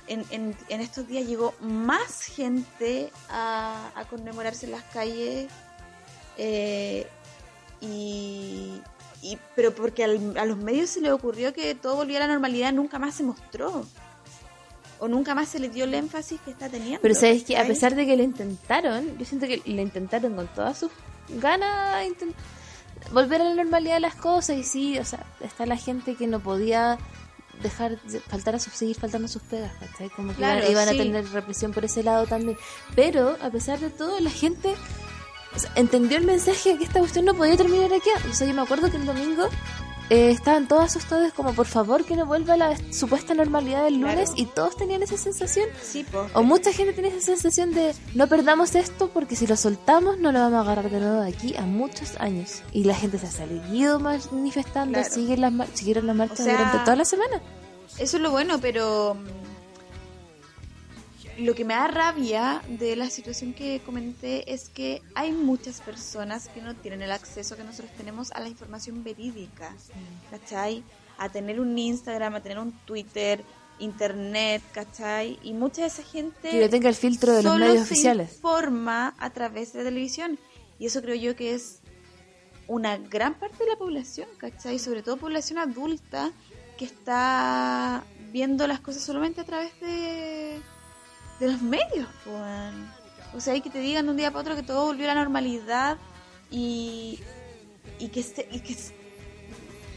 [SPEAKER 3] en, en, en estos días llegó más gente a, a conmemorarse en las calles eh, y, y- pero porque al- a los medios se les ocurrió que todo volvía a la normalidad nunca más se mostró o nunca más se le dio el énfasis que está teniendo
[SPEAKER 2] Pero sabes que a pesar de que lo intentaron, yo siento que lo intentaron con todas sus ganas volver a la normalidad de las cosas y sí, o sea, está la gente que no podía dejar de faltar a sus, seguir faltando a sus pegas, ¿cachai? Como que
[SPEAKER 3] Claro,
[SPEAKER 2] iban, iban
[SPEAKER 3] sí.
[SPEAKER 2] a tener represión por ese lado también. Pero a pesar de todo, la gente o sea, entendió el mensaje de que esta cuestión no podía terminar aquí. O sea, yo me acuerdo que el domingo eh, estaban todos asustados como por favor que no vuelva la supuesta normalidad del lunes
[SPEAKER 3] Claro.
[SPEAKER 2] y todos tenían esa sensación.
[SPEAKER 3] sí po.
[SPEAKER 2] O mucha gente tiene esa sensación de no perdamos esto porque si lo soltamos no lo vamos a agarrar de nuevo de aquí a muchos años. Y la gente se ha seguido manifestando,
[SPEAKER 3] Claro.
[SPEAKER 2] sigue las siguieron las marchas
[SPEAKER 3] O sea,
[SPEAKER 2] durante toda la semana.
[SPEAKER 3] Eso es lo bueno, pero mm, lo que me da rabia de la situación que comenté es que hay muchas personas que no tienen el acceso que nosotros tenemos a la información verídica, ¿cachai? A tener un Instagram, a tener un Twitter, internet, ¿cachai? Y mucha de esa gente
[SPEAKER 2] Que tenga el filtro de los
[SPEAKER 3] solo
[SPEAKER 2] medios
[SPEAKER 3] se
[SPEAKER 2] oficiales.
[SPEAKER 3] informa a través de televisión. Y eso creo yo que es una gran parte de la población, ¿cachai? Sobre todo población adulta que está viendo las cosas solamente a través de, de los medios, weón. O sea, hay que te digan de un día para otro que todo volvió a la normalidad y, y que, se- y que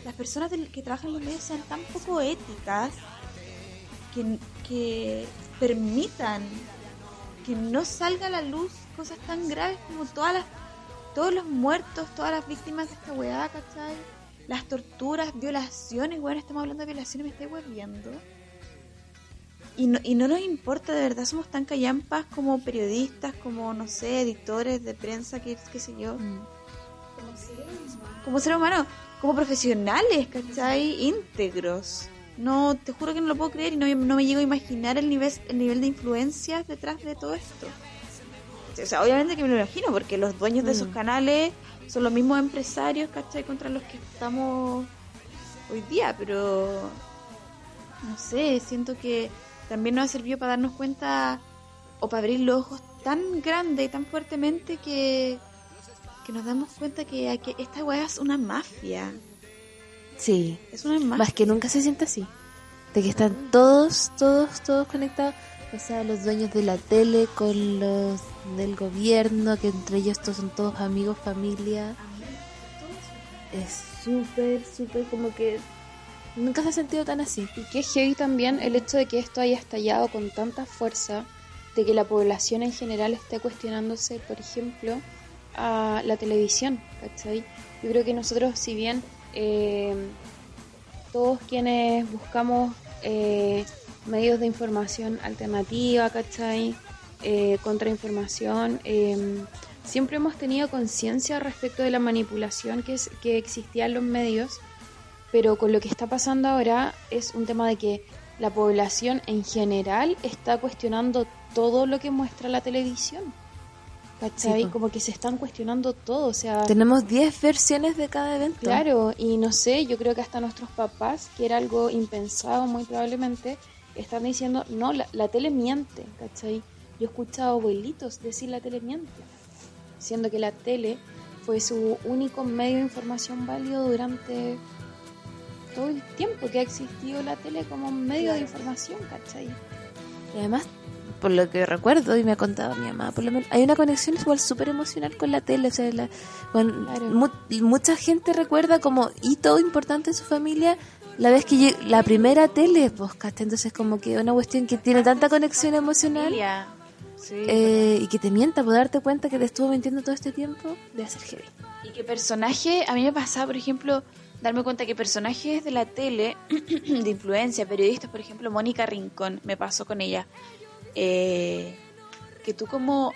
[SPEAKER 3] las personas del- que trabajan en los medios sean tan poco éticas que, que permitan que no salga a la luz cosas tan graves como todas las todos los muertos, todas las víctimas de esta weá, ¿cachai? Las torturas, violaciones, weón, estamos hablando de violaciones, me estoy hueviendo. Y no, y no nos importa, de verdad, somos tan callampas como periodistas, como, no sé, editores de prensa, qué, qué sé yo. Como seres humanos, como profesionales, ¿cachai? Íntegros. No, te juro que no lo puedo creer y no, no me llego a imaginar el nivel, el nivel de influencias detrás de todo esto. O sea, obviamente que me lo imagino, porque los dueños de esos canales son los mismos empresarios, ¿cachai? Contra los que estamos hoy día, pero no sé, siento que también nos ha servido para darnos cuenta o para abrir los ojos tan grande y tan fuertemente que, que nos damos cuenta que, que esta weá es una mafia.
[SPEAKER 2] Sí,
[SPEAKER 3] Es una mafia.
[SPEAKER 2] más que nunca se siente así. De que están todos, todos, todos conectados. O sea, los dueños de la tele con los del gobierno, que entre ellos todos son todos amigos, familia. Es súper, súper como que nunca se ha sentido tan así.
[SPEAKER 1] Y que es heavy también el hecho de que esto haya estallado con tanta fuerza, de que la población en general esté cuestionándose, por ejemplo, a la televisión, ¿cachai? Yo creo que nosotros, si bien eh, todos quienes buscamos eh, medios de información alternativa, ¿cachai? Eh, contrainformación, eh, siempre hemos tenido conciencia respecto de la manipulación que, es, que existía en los medios pero con lo que está pasando ahora es un tema de que la población en general está cuestionando todo lo que muestra la televisión. ¿Cachai?
[SPEAKER 2] Sí.
[SPEAKER 1] Como que se están cuestionando todo, o sea,
[SPEAKER 2] Tenemos 10 versiones de cada evento.
[SPEAKER 1] claro, y no sé, yo creo que hasta nuestros papás, que era algo impensado muy probablemente, están diciendo, no, la, la tele miente, ¿cachai? Yo he escuchado abuelitos decir la tele miente, siendo que la tele fue su único medio de información válido durante todo el tiempo que ha existido la tele como medio de información, ¿cachai?
[SPEAKER 2] Y además, por lo que recuerdo y me ha contado mi mamá, por lo menos, hay una conexión igual súper emocional con la tele. O sea, la- mu- mucha gente recuerda como hito importante en su familia la vez que la primera tele, pues, ¿cachai? Entonces, como que una cuestión que tiene tanta conexión emocional.
[SPEAKER 3] Sí.
[SPEAKER 2] eh, y que te mienta, por darte cuenta que te estuvo mintiendo todo este tiempo, de hacer heavy.
[SPEAKER 3] Y que personaje, a mí me pasaba, por ejemplo, darme cuenta que personajes de la tele, [CLEARS THROAT] de influencia, periodistas, por ejemplo, Mónica Rincón, me pasó con ella, eh, que tú como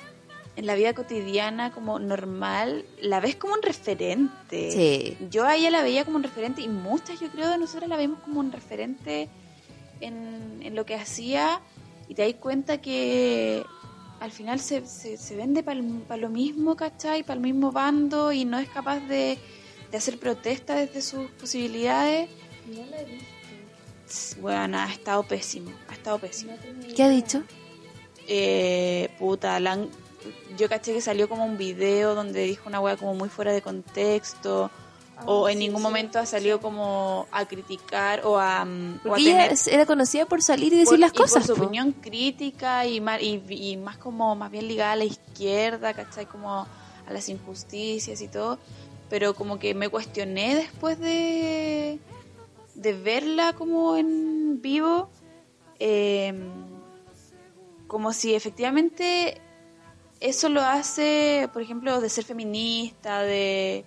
[SPEAKER 3] en la vida cotidiana, como normal, la ves como un referente.
[SPEAKER 2] Sí.
[SPEAKER 3] Yo a ella la veía como un referente y muchas, yo creo, de nosotras la vemos como un referente en, en lo que hacía y te das cuenta que al final se, se, se vende para lo mismo, ¿cachai? Para el mismo bando y no es capaz de, de hacer protesta desde sus posibilidades. Bueno, ha estado pésimo, ha estado pésimo.
[SPEAKER 2] ¿Qué ha dicho?
[SPEAKER 3] Eh, puta, la han- yo caché que salió como un video donde dijo una wea como muy fuera de contexto. o en ningún momento ha salido como a criticar o a, mm, o a
[SPEAKER 2] Porque ella
[SPEAKER 3] tener
[SPEAKER 2] es- era conocida por salir y decir
[SPEAKER 3] por-
[SPEAKER 2] las
[SPEAKER 3] y por
[SPEAKER 2] cosas.
[SPEAKER 3] su
[SPEAKER 2] po.
[SPEAKER 3] opinión crítica y más, y, y más como más bien ligada a la izquierda, ¿cachai? Como a las injusticias y todo. Pero como que me cuestioné después de, de verla como en vivo, eh, como si efectivamente eso lo hace, por ejemplo, de ser feminista, de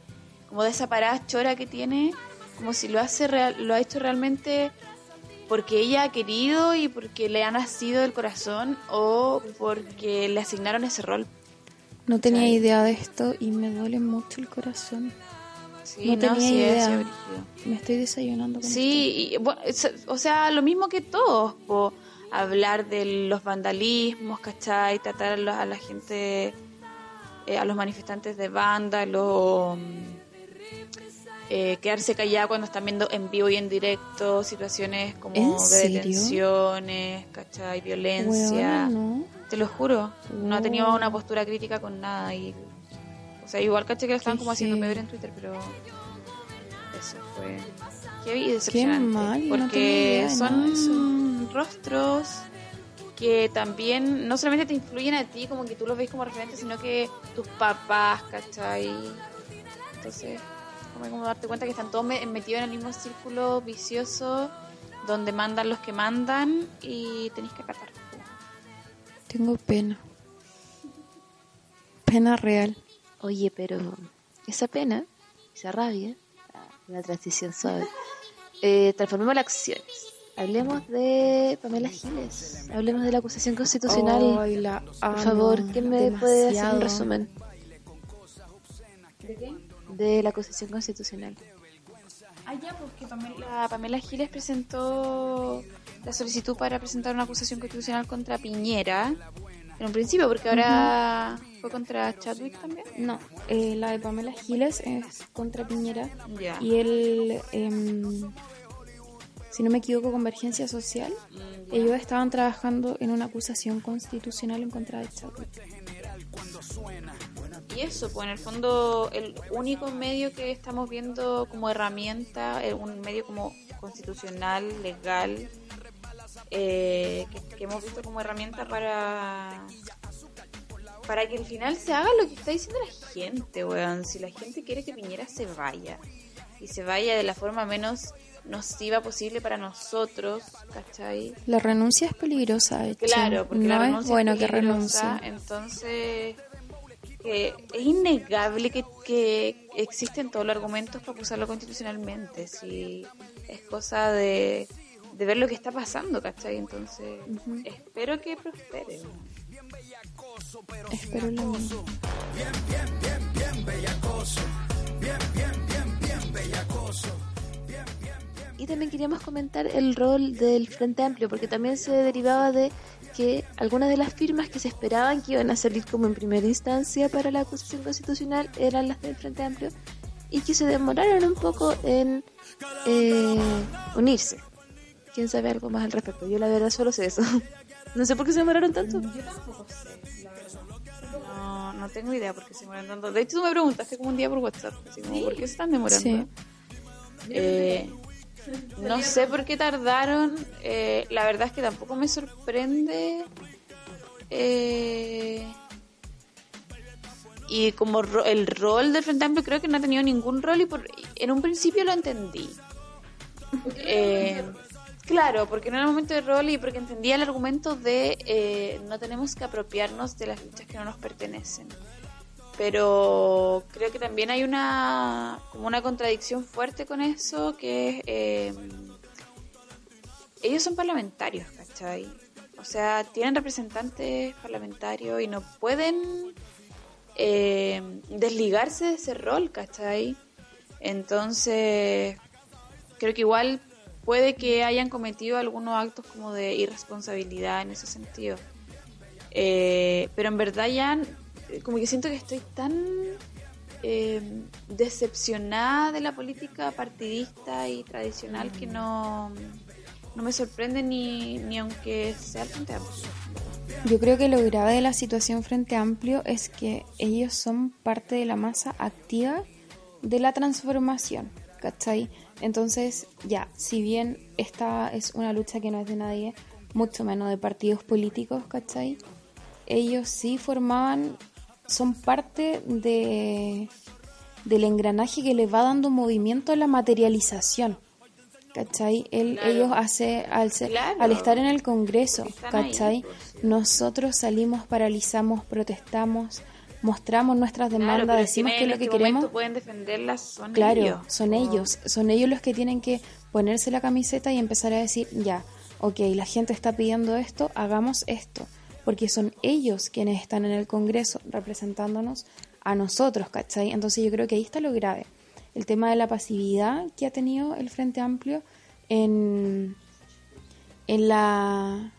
[SPEAKER 3] como de esa parada chora que tiene, como si lo hace real, lo ha hecho realmente porque ella ha querido y porque le ha nacido del corazón o porque le asignaron ese rol.
[SPEAKER 1] No tenía idea de esto y me duele mucho el corazón.
[SPEAKER 3] Sí,
[SPEAKER 1] No tenía
[SPEAKER 3] sí,
[SPEAKER 1] idea.
[SPEAKER 3] sí.
[SPEAKER 1] Me estoy desayunando con
[SPEAKER 3] Sí, y, bueno, es- o sea, lo mismo que todos, po, hablar de los vandalismos, ¿cachai? Tratar a la, a la gente, eh, a los manifestantes de banda, los, eh, quedarse callada cuando están viendo en vivo y en directo situaciones como
[SPEAKER 1] ¿En
[SPEAKER 3] de
[SPEAKER 1] serio?
[SPEAKER 3] detenciones, ¿cachai? Violencia. Te lo juro, no ha tenido una postura crítica con nada. Y, o sea, igual caché que lo estaban como haciendo
[SPEAKER 1] heavy.
[SPEAKER 3] peor en Twitter, pero eso fue heavy y decepcionante.
[SPEAKER 1] mal,
[SPEAKER 3] porque son rostros que también no solamente te influyen a ti, como que tú los ves como referentes, sino que tus papás, ¿cachai? Entonces, como, como darte cuenta que están todos me- metidos en el mismo círculo vicioso donde mandan los que mandan y tenéis que acatar.
[SPEAKER 1] Tengo pena. Pena real.
[SPEAKER 2] Oye, pero esa pena, esa rabia, la transición suave, eh, transformemos en acciones. Hablemos de Pamela Giles, hablemos de la acusación constitucional.
[SPEAKER 1] Ay, la
[SPEAKER 2] Por favor, ¿quién me puede hacer un
[SPEAKER 1] demasiado.
[SPEAKER 2] resumen? De la acusación constitucional.
[SPEAKER 3] Ah, ya, porque Pamela, Pamela Giles presentó la solicitud para presentar una acusación constitucional contra Piñera en un principio, porque ahora fue contra Chadwick también.
[SPEAKER 1] No, eh, la de Pamela Giles es contra Piñera. Y él, em, si no me equivoco, Convergencia Social, ellos estaban trabajando en una acusación constitucional en contra de Chadwick.
[SPEAKER 3] Y eso, pues en el fondo el único medio que estamos viendo como herramienta, eh, un medio como constitucional, legal, eh, que, hemos visto como herramienta para para que al final se haga lo que está diciendo la gente, weón. Si la gente quiere que Piñera se vaya y se vaya de la forma menos nociva posible para nosotros, ¿cachai?
[SPEAKER 1] La renuncia es peligrosa, de hecho.
[SPEAKER 3] Claro, porque
[SPEAKER 1] no
[SPEAKER 3] la
[SPEAKER 1] es
[SPEAKER 3] renuncia
[SPEAKER 1] bueno
[SPEAKER 3] es
[SPEAKER 1] que renuncie.
[SPEAKER 3] Entonces, es innegable que, que existen todos los argumentos para acusarlo constitucionalmente. Si es cosa de, de ver lo que está pasando, ¿cachai? Entonces, espero que prospere.
[SPEAKER 1] Espero lo mismo.
[SPEAKER 2] Y también queríamos comentar el rol del Frente Amplio, porque también se derivaba de que algunas de las firmas que se esperaban que iban a salir como en primera instancia para la acusación constitucional eran las del Frente Amplio y que se demoraron un poco en eh, unirse. ¿Quién sabe algo más al respecto? Yo la verdad solo sé eso. [LAUGHS] No sé por qué se demoraron tanto.
[SPEAKER 3] No, no tengo idea por qué se demoran tanto. De hecho, tú me preguntaste como un día por WhatsApp, así como, ¿por qué se están demorando?
[SPEAKER 1] Sí.
[SPEAKER 3] Eh, no sé por qué tardaron. eh, la verdad es que tampoco me sorprende eh, y como ro- el rol del Frente Amplio creo que no ha tenido ningún rol y por, en un principio lo entendí. Eh, claro, porque no era el momento de rol y porque entendía el argumento de eh, no tenemos que apropiarnos de las luchas que no nos pertenecen. Pero creo que también hay una como una contradicción fuerte con eso que es eh, ellos son parlamentarios, ¿cachai? O sea, tienen representantes parlamentarios y no pueden eh, desligarse de ese rol, ¿cachai? Entonces, creo que igual puede que hayan cometido algunos actos como de irresponsabilidad en ese sentido. Eh, pero en verdad ya, como que siento que estoy tan eh, decepcionada de la política partidista y tradicional que no, no me sorprende ni, ni aunque sea el Frente Amplio.
[SPEAKER 1] Yo creo que lo grave de la situación Frente Amplio es que ellos son parte de la masa activa de la transformación, ¿cachai? Entonces, ya, si bien esta es una lucha que no es de nadie, mucho menos de partidos políticos, ¿cachai? Ellos sí formaban, son parte de del engranaje que les va dando movimiento a la materialización. ¿Cachai? Él, Ellos hace, al, ser-
[SPEAKER 3] Claro.
[SPEAKER 1] al estar en el Congreso,
[SPEAKER 3] ahí,
[SPEAKER 1] ¿cachai?
[SPEAKER 3] pues.
[SPEAKER 1] Nosotros salimos, paralizamos, protestamos, mostramos nuestras demandas,
[SPEAKER 3] Claro,
[SPEAKER 1] decimos
[SPEAKER 3] si
[SPEAKER 1] que
[SPEAKER 3] en
[SPEAKER 1] lo que
[SPEAKER 3] este
[SPEAKER 1] queremos.
[SPEAKER 3] pueden defenderlas son
[SPEAKER 1] Claro,
[SPEAKER 3] ellos.
[SPEAKER 1] son ellos, son ellos los que tienen que ponerse la camiseta y empezar a decir, ya, ok, la gente está pidiendo esto, hagamos esto, porque son ellos quienes están en el Congreso representándonos a nosotros, ¿cachai? Entonces yo creo que ahí está lo grave, el tema de la pasividad que ha tenido el Frente Amplio en, en la...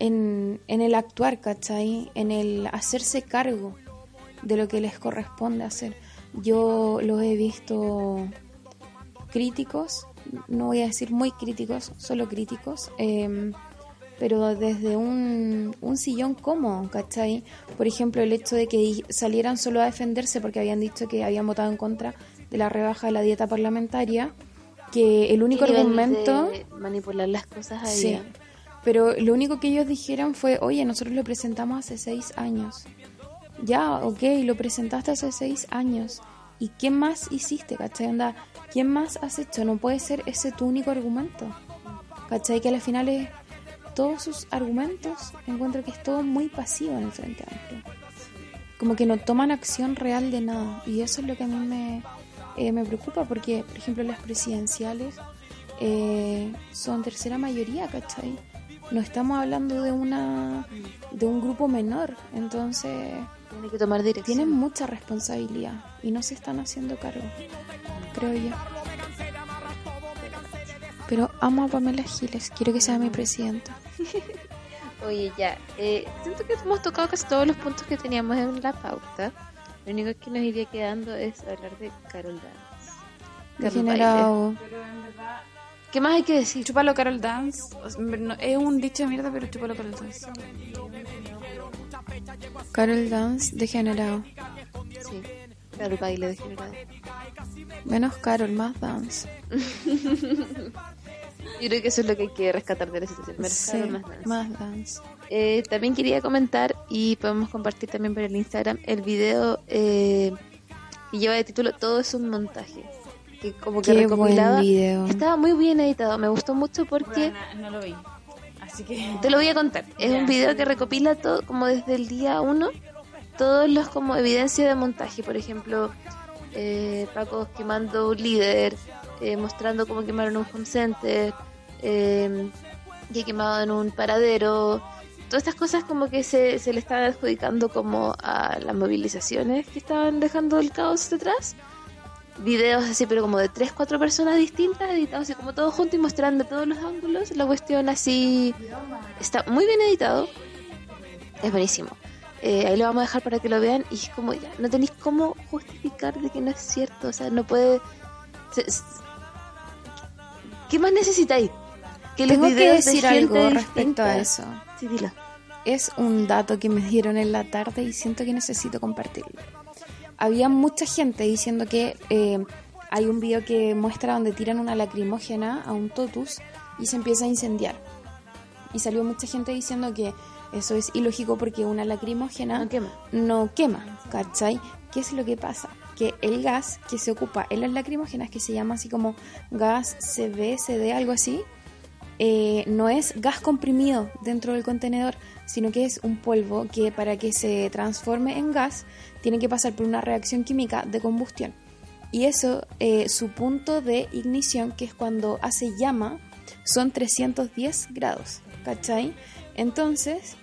[SPEAKER 1] En, en el actuar, ¿cachai? En el hacerse cargo de lo que les corresponde hacer. Yo los he visto críticos, no voy a decir muy críticos, solo críticos, eh, pero desde un, un sillón cómodo, ¿cachai? Por ejemplo, el hecho de que salieran solo a defenderse porque habían dicho que habían votado en contra de la rebaja de la dieta parlamentaria, que el único
[SPEAKER 2] ¿Qué nivel
[SPEAKER 1] argumento...
[SPEAKER 2] de manipular las cosas ahí.
[SPEAKER 1] Sí, pero lo único que ellos dijeron fue, oye, nosotros lo presentamos hace seis años. Ya, ok, lo presentaste hace seis años. ¿Y qué más hiciste, cachai? Onda, ¿quién más has hecho? No puede ser ese tu único argumento. ¿Cachai? Que al final es todos sus argumentos, encuentro que es todo muy pasivo en el Frente Amplio. Como que no toman acción real de nada. Y eso es lo que a mí me, eh, me preocupa, porque, por ejemplo, las presidenciales eh, son tercera mayoría, ¿cachai? No estamos hablando de una de un grupo menor, entonces
[SPEAKER 2] Tiene que tomar dirección.
[SPEAKER 1] tienen mucha responsabilidad y no se están haciendo cargo, creo yo. Pero amo a Pamela Giles, quiero que sea mi presidenta. [LAUGHS]
[SPEAKER 2] Oye, ya. Eh, siento que hemos tocado casi todos los puntos que teníamos en la pauta. Lo único que nos iría quedando es hablar de Carol Dance. Carol
[SPEAKER 1] Degenerado.
[SPEAKER 2] ¿Qué más hay que decir?
[SPEAKER 3] Chúpalo Carol Dance. No- es un dicho de mierda, pero chúpalo Carol Dance.
[SPEAKER 1] Carol Dance, degenerado.
[SPEAKER 2] Sí. Carol Baile degenerado.
[SPEAKER 1] Menos Carol, más Dance. [LAUGHS]
[SPEAKER 2] Yo creo que eso es lo que hay que rescatar de la situación. Menos
[SPEAKER 1] Sí,
[SPEAKER 2] más Dance.
[SPEAKER 1] más Dance.
[SPEAKER 2] Eh, también quería comentar y podemos compartir también por el Instagram el video eh, que lleva de título Todo es un montaje. Que como que
[SPEAKER 1] Qué buen
[SPEAKER 2] recopilaba.
[SPEAKER 1] video.
[SPEAKER 2] Estaba muy bien editado. Me gustó mucho porque.
[SPEAKER 3] no lo vi. Así que.
[SPEAKER 2] Te lo voy a contar. Es un video que recopila todo, como desde el día uno, todos los como evidencia de montaje. Por ejemplo, eh, Paco quemando un líder, eh, mostrando cómo quemaron un home center, que quemaban un paradero. Todas estas cosas como que se, se le estaban adjudicando como a las movilizaciones que estaban dejando el caos detrás. Videos así, pero como de tres, cuatro personas distintas, editados así como todos juntos y mostrando todos los ángulos. La cuestión así está muy bien editado. Es buenísimo. Eh, ahí lo vamos a dejar para que lo vean. Y es como, ya, no tenéis cómo justificar de que no es cierto. O sea, no puede. se- ¿Qué más necesitáis? Que los
[SPEAKER 1] Tengo que
[SPEAKER 2] de
[SPEAKER 1] decir algo respecto
[SPEAKER 2] distinta.
[SPEAKER 1] a eso.
[SPEAKER 2] Sí, dilo.
[SPEAKER 1] Es un dato que me dieron en la tarde y siento que necesito compartirlo. Había mucha gente diciendo que eh, hay un video que muestra donde tiran una lacrimógena a un totus y se empieza a incendiar. Y salió mucha gente diciendo que Eso es ilógico porque una lacrimógena
[SPEAKER 2] No quema.
[SPEAKER 1] no quema, ¿cachai? ¿Qué es lo que pasa? Que el gas que se ocupa en las lacrimógenas, que se llama así como gas CB, CD, algo así, eh, no es gas comprimido dentro del contenedor, sino que es un polvo que para que se transforme en gas tiene que pasar por una reacción química de combustión. Y eso, eh, su punto de ignición, que es cuando hace llama, son 310 grados, ¿cachai? Entonces,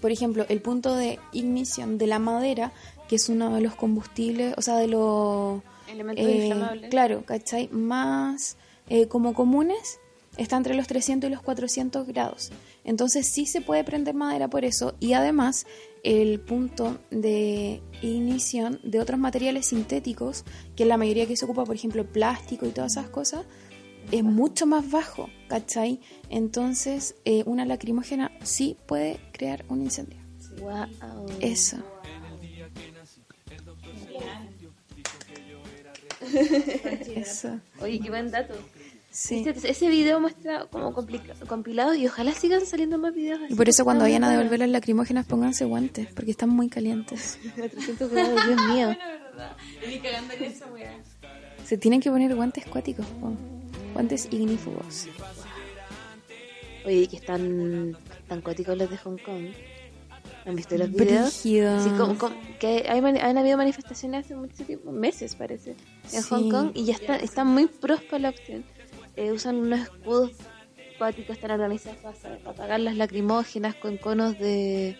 [SPEAKER 1] por ejemplo, el punto de ignición de la madera, que es uno de los combustibles, o sea, de los...
[SPEAKER 2] Elementos
[SPEAKER 1] eh,
[SPEAKER 2] inflamables.
[SPEAKER 1] Claro, ¿cachai? Más eh, como comunes, está entre los 300 y los 400 grados. Entonces sí se puede prender madera por eso y además el punto de ignición de otros materiales sintéticos, que la mayoría que se ocupa, por ejemplo, plástico y todas esas cosas, es mucho más bajo, ¿cachai? Entonces eh, una lacrimógena sí puede crear un incendio.
[SPEAKER 2] Wow.
[SPEAKER 1] Eso. Eso.
[SPEAKER 2] Oye, qué buen dato.
[SPEAKER 1] Sí.
[SPEAKER 2] ¿Viste? Ese video muestra como compilado y ojalá sigan saliendo más videos así.
[SPEAKER 1] Y por eso cuando vayan a devolver las lacrimógenas pónganse guantes, porque están muy calientes.
[SPEAKER 2] bueno. 300 grados, Dios mío.
[SPEAKER 1] Se tienen que poner guantes cuáticos, po. guantes ignífugos.
[SPEAKER 2] Oye, que están tan cuáticos los de Hong Kong. ¿Han visto los videos? Como, como que hay, han habido manifestaciones hace mucho tiempo, meses parece, en
[SPEAKER 1] Sí.
[SPEAKER 2] Hong Kong y ya está, están muy pros para la opción. Eh, usan unos escudos cuáticos tan organizados para, para apagar las lacrimógenas con conos de...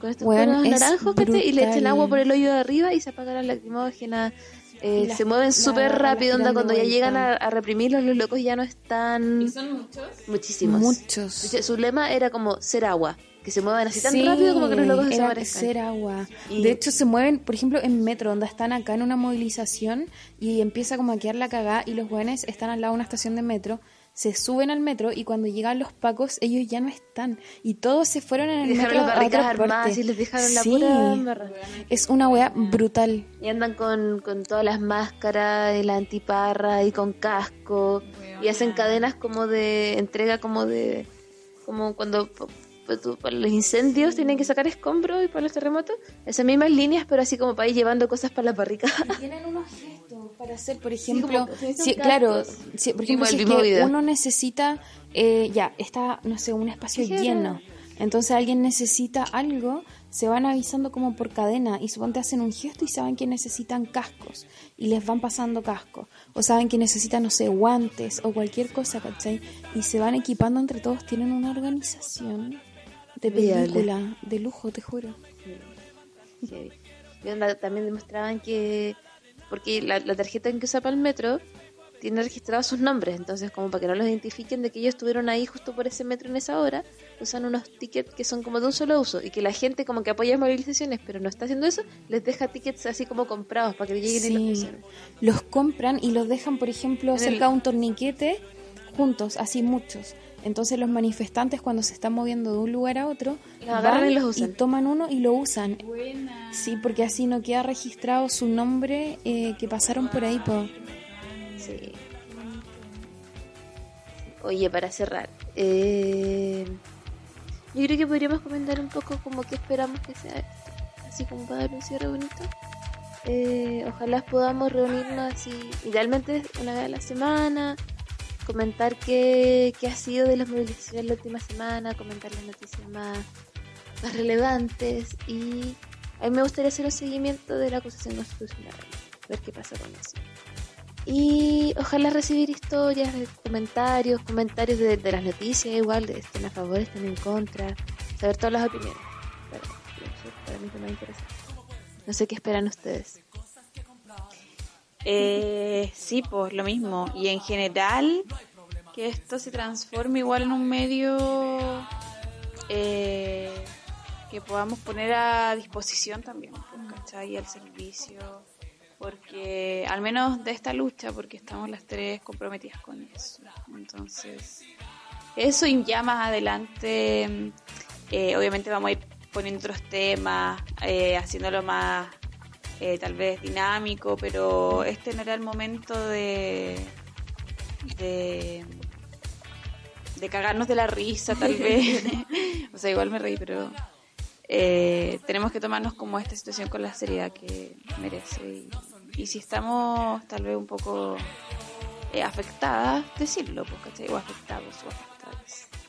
[SPEAKER 2] Con estos conos
[SPEAKER 1] es
[SPEAKER 2] naranjos, ¿cachai? Y le echan agua por el hoyo de arriba y se apagan las lacrimógenas. Eh,
[SPEAKER 1] las-
[SPEAKER 2] se mueven súper rápido, onda, cuando ya llegan a, a reprimirlos, los locos ya no están...
[SPEAKER 4] ¿Y son muchos?
[SPEAKER 2] Muchísimos.
[SPEAKER 1] Muchos.
[SPEAKER 2] Su lema era como ser agua, que se muevan así tan
[SPEAKER 1] Sí,
[SPEAKER 2] rápido como que los locos
[SPEAKER 1] era
[SPEAKER 2] desaparezcan.
[SPEAKER 1] ser agua.
[SPEAKER 2] Y-
[SPEAKER 1] De hecho, se mueven, por ejemplo, en metro, donde están acá en una movilización y empieza como a quedar la cagada y los jóvenes están al lado de una estación de metro, se suben al metro y cuando llegan los pacos, ellos ya no están. Y todos se fueron en el
[SPEAKER 2] dejaron
[SPEAKER 1] metro
[SPEAKER 2] las
[SPEAKER 1] a
[SPEAKER 2] barricadas
[SPEAKER 1] otra
[SPEAKER 2] armadas
[SPEAKER 1] parte.
[SPEAKER 2] y les dejaron la
[SPEAKER 1] Sí.
[SPEAKER 2] pura.
[SPEAKER 1] Es una wea brutal.
[SPEAKER 2] Y andan con, con todas las máscaras, y la antiparra y con casco. Y hacen cadenas como de entrega, como de. Como cuando p- p- tú- para los incendios tienen que sacar escombros y para los terremotos. Esas mismas líneas, pero así como para ir llevando cosas para la barrica.
[SPEAKER 1] Tienen unos gestos para hacer, por ejemplo,
[SPEAKER 2] se
[SPEAKER 1] si- claro, si- por ejemplo, si es que uno necesita, eh, ya, está, no sé, un espacio lleno, entonces alguien necesita algo, se van avisando como por cadena y suponte hacen un gesto y saben que necesitan cascos y les van pasando cascos, o saben que necesitan, no sé, guantes o cualquier cosa, ¿cachai? Y se van equipando entre todos, tienen una organización de película, de lujo, te juro.
[SPEAKER 2] Heavy. Y onda, también demostraban que. Porque la, la tarjeta en que usa para el metro tiene registrados sus nombres, entonces, como para que no los identifiquen de que ellos estuvieron ahí justo por ese metro en esa hora, usan unos tickets que son como de un solo uso y que la gente, como que apoya movilizaciones, pero no está haciendo eso, les deja tickets así como comprados para que lleguen y los usen.
[SPEAKER 1] los compran y los dejan, por ejemplo,
[SPEAKER 2] En
[SPEAKER 1] cerca de un torniquete juntos, así muchos. Entonces los manifestantes cuando se están moviendo de un lugar a otro,
[SPEAKER 2] Los agarran
[SPEAKER 1] van
[SPEAKER 2] y los usan.
[SPEAKER 1] toman uno y lo usan.
[SPEAKER 4] Buena.
[SPEAKER 1] Sí, porque así no queda registrado su nombre eh, que pasaron por ahí. Po.
[SPEAKER 2] Sí. Oye, para cerrar, eh, yo creo que podríamos comentar un poco como que esperamos que sea esto, así como para dar un cierre bonito. Eh, ojalá podamos reunirnos así, idealmente una vez a la semana, comentar qué, qué ha sido de las movilizaciones la última semana, comentar las noticias más, más relevantes y a mí me gustaría hacer un seguimiento de la acusación constitucional, ver qué pasa con eso. Y ojalá recibir historias, comentarios, comentarios de, de las noticias, igual, estén a favor, estén en contra, saber todas las opiniones. Para, para mí es más interesante. No sé qué esperan ustedes.
[SPEAKER 3] Eh, sí, pues lo mismo. Y en general, que esto se transforme igual en un medio eh, que podamos poner a disposición también, pues, ¿cachai? Al servicio. Porque, al menos de esta lucha, porque estamos las tres comprometidas con eso. Entonces, eso y ya más adelante, eh, obviamente vamos a ir poniendo otros temas, eh, haciéndolo más eh, tal vez dinámico, pero este no era el momento de, de de cagarnos de la risa tal [LAUGHS] vez. [LAUGHS] o sea, igual me reí, pero eh, tenemos que tomarnos como esta situación con la seriedad que merece. Y, y si estamos tal vez un poco eh, afectadas, decirlo, pues, ¿cachai? O afectados o.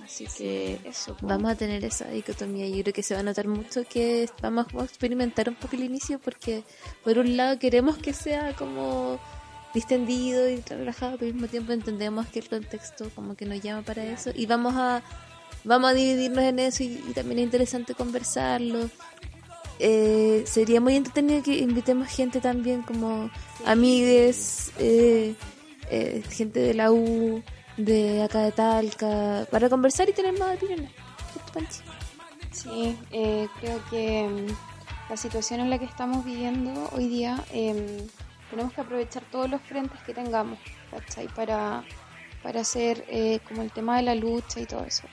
[SPEAKER 3] Así que eso. pues.
[SPEAKER 2] Vamos a tener esa dicotomía. Yo creo que se va a notar mucho que vamos a experimentar un poco el inicio porque, por un lado, queremos que sea como distendido y relajado, pero al mismo tiempo entendemos que el contexto como que nos llama para eso y vamos a vamos a dividirnos en eso y, y también es interesante conversarlo. Eh, sería muy entretenido que invitemos gente también como amigues, eh, eh, gente de la U, de acá de Talca, para conversar y tener más opiniones.
[SPEAKER 1] Sí, eh, creo que mm, la situación en la que estamos viviendo hoy día em, tenemos que aprovechar todos los frentes que tengamos, ¿cachai? Para, para hacer eh, como el tema de la lucha y todo eso.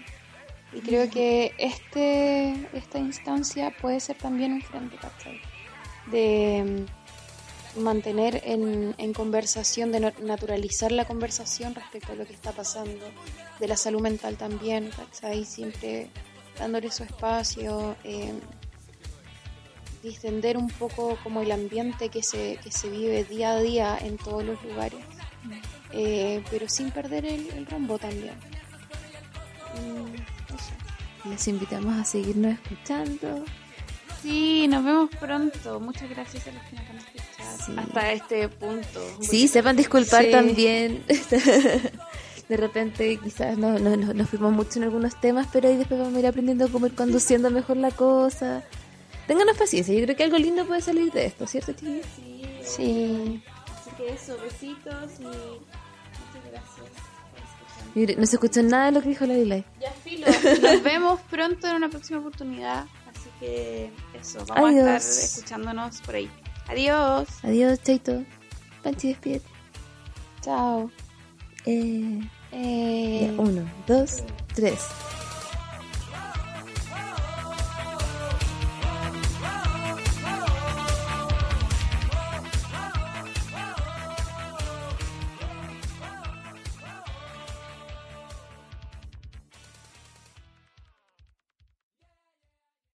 [SPEAKER 1] Y creo que este, esta instancia puede ser también un frente, ¿cachai? De mm, mantener en, en conversación, de naturalizar la conversación respecto a lo que está pasando, de la salud mental también, ¿cachai? Siempre dándole su espacio, eh, distender un poco como el ambiente que se, que se vive día a día en todos los lugares, eh, pero sin perder el, el rumbo también. Mm.
[SPEAKER 2] Les invitamos a seguirnos escuchando.
[SPEAKER 3] Sí, nos vemos pronto. Muchas gracias a los que nos han escuchado
[SPEAKER 2] Sí.
[SPEAKER 3] hasta este punto.
[SPEAKER 2] Sí, sepan disculpar
[SPEAKER 1] Sí.
[SPEAKER 2] también. [LAUGHS] De repente quizás no, no, no- nos fuimos mucho en algunos temas, pero ahí después vamos a ir aprendiendo cómo ir conduciendo mejor la cosa. Ténganos paciencia, yo creo que algo lindo puede salir de esto, ¿cierto, chiquillos?
[SPEAKER 1] Sí,
[SPEAKER 3] Así que eso, besitos y muchas gracias.
[SPEAKER 2] Mire, no se escuchó nada de lo que dijo la Lilay.
[SPEAKER 3] Ya filo, nos vemos pronto en una próxima oportunidad. Que eso, vamos
[SPEAKER 2] Adiós.
[SPEAKER 3] a estar escuchándonos por ahí. Adiós.
[SPEAKER 2] Adiós, Chaito. Panchi, despídete.
[SPEAKER 1] chao.
[SPEAKER 2] Eh,
[SPEAKER 1] Eh,
[SPEAKER 2] ya, uno, dos, tres.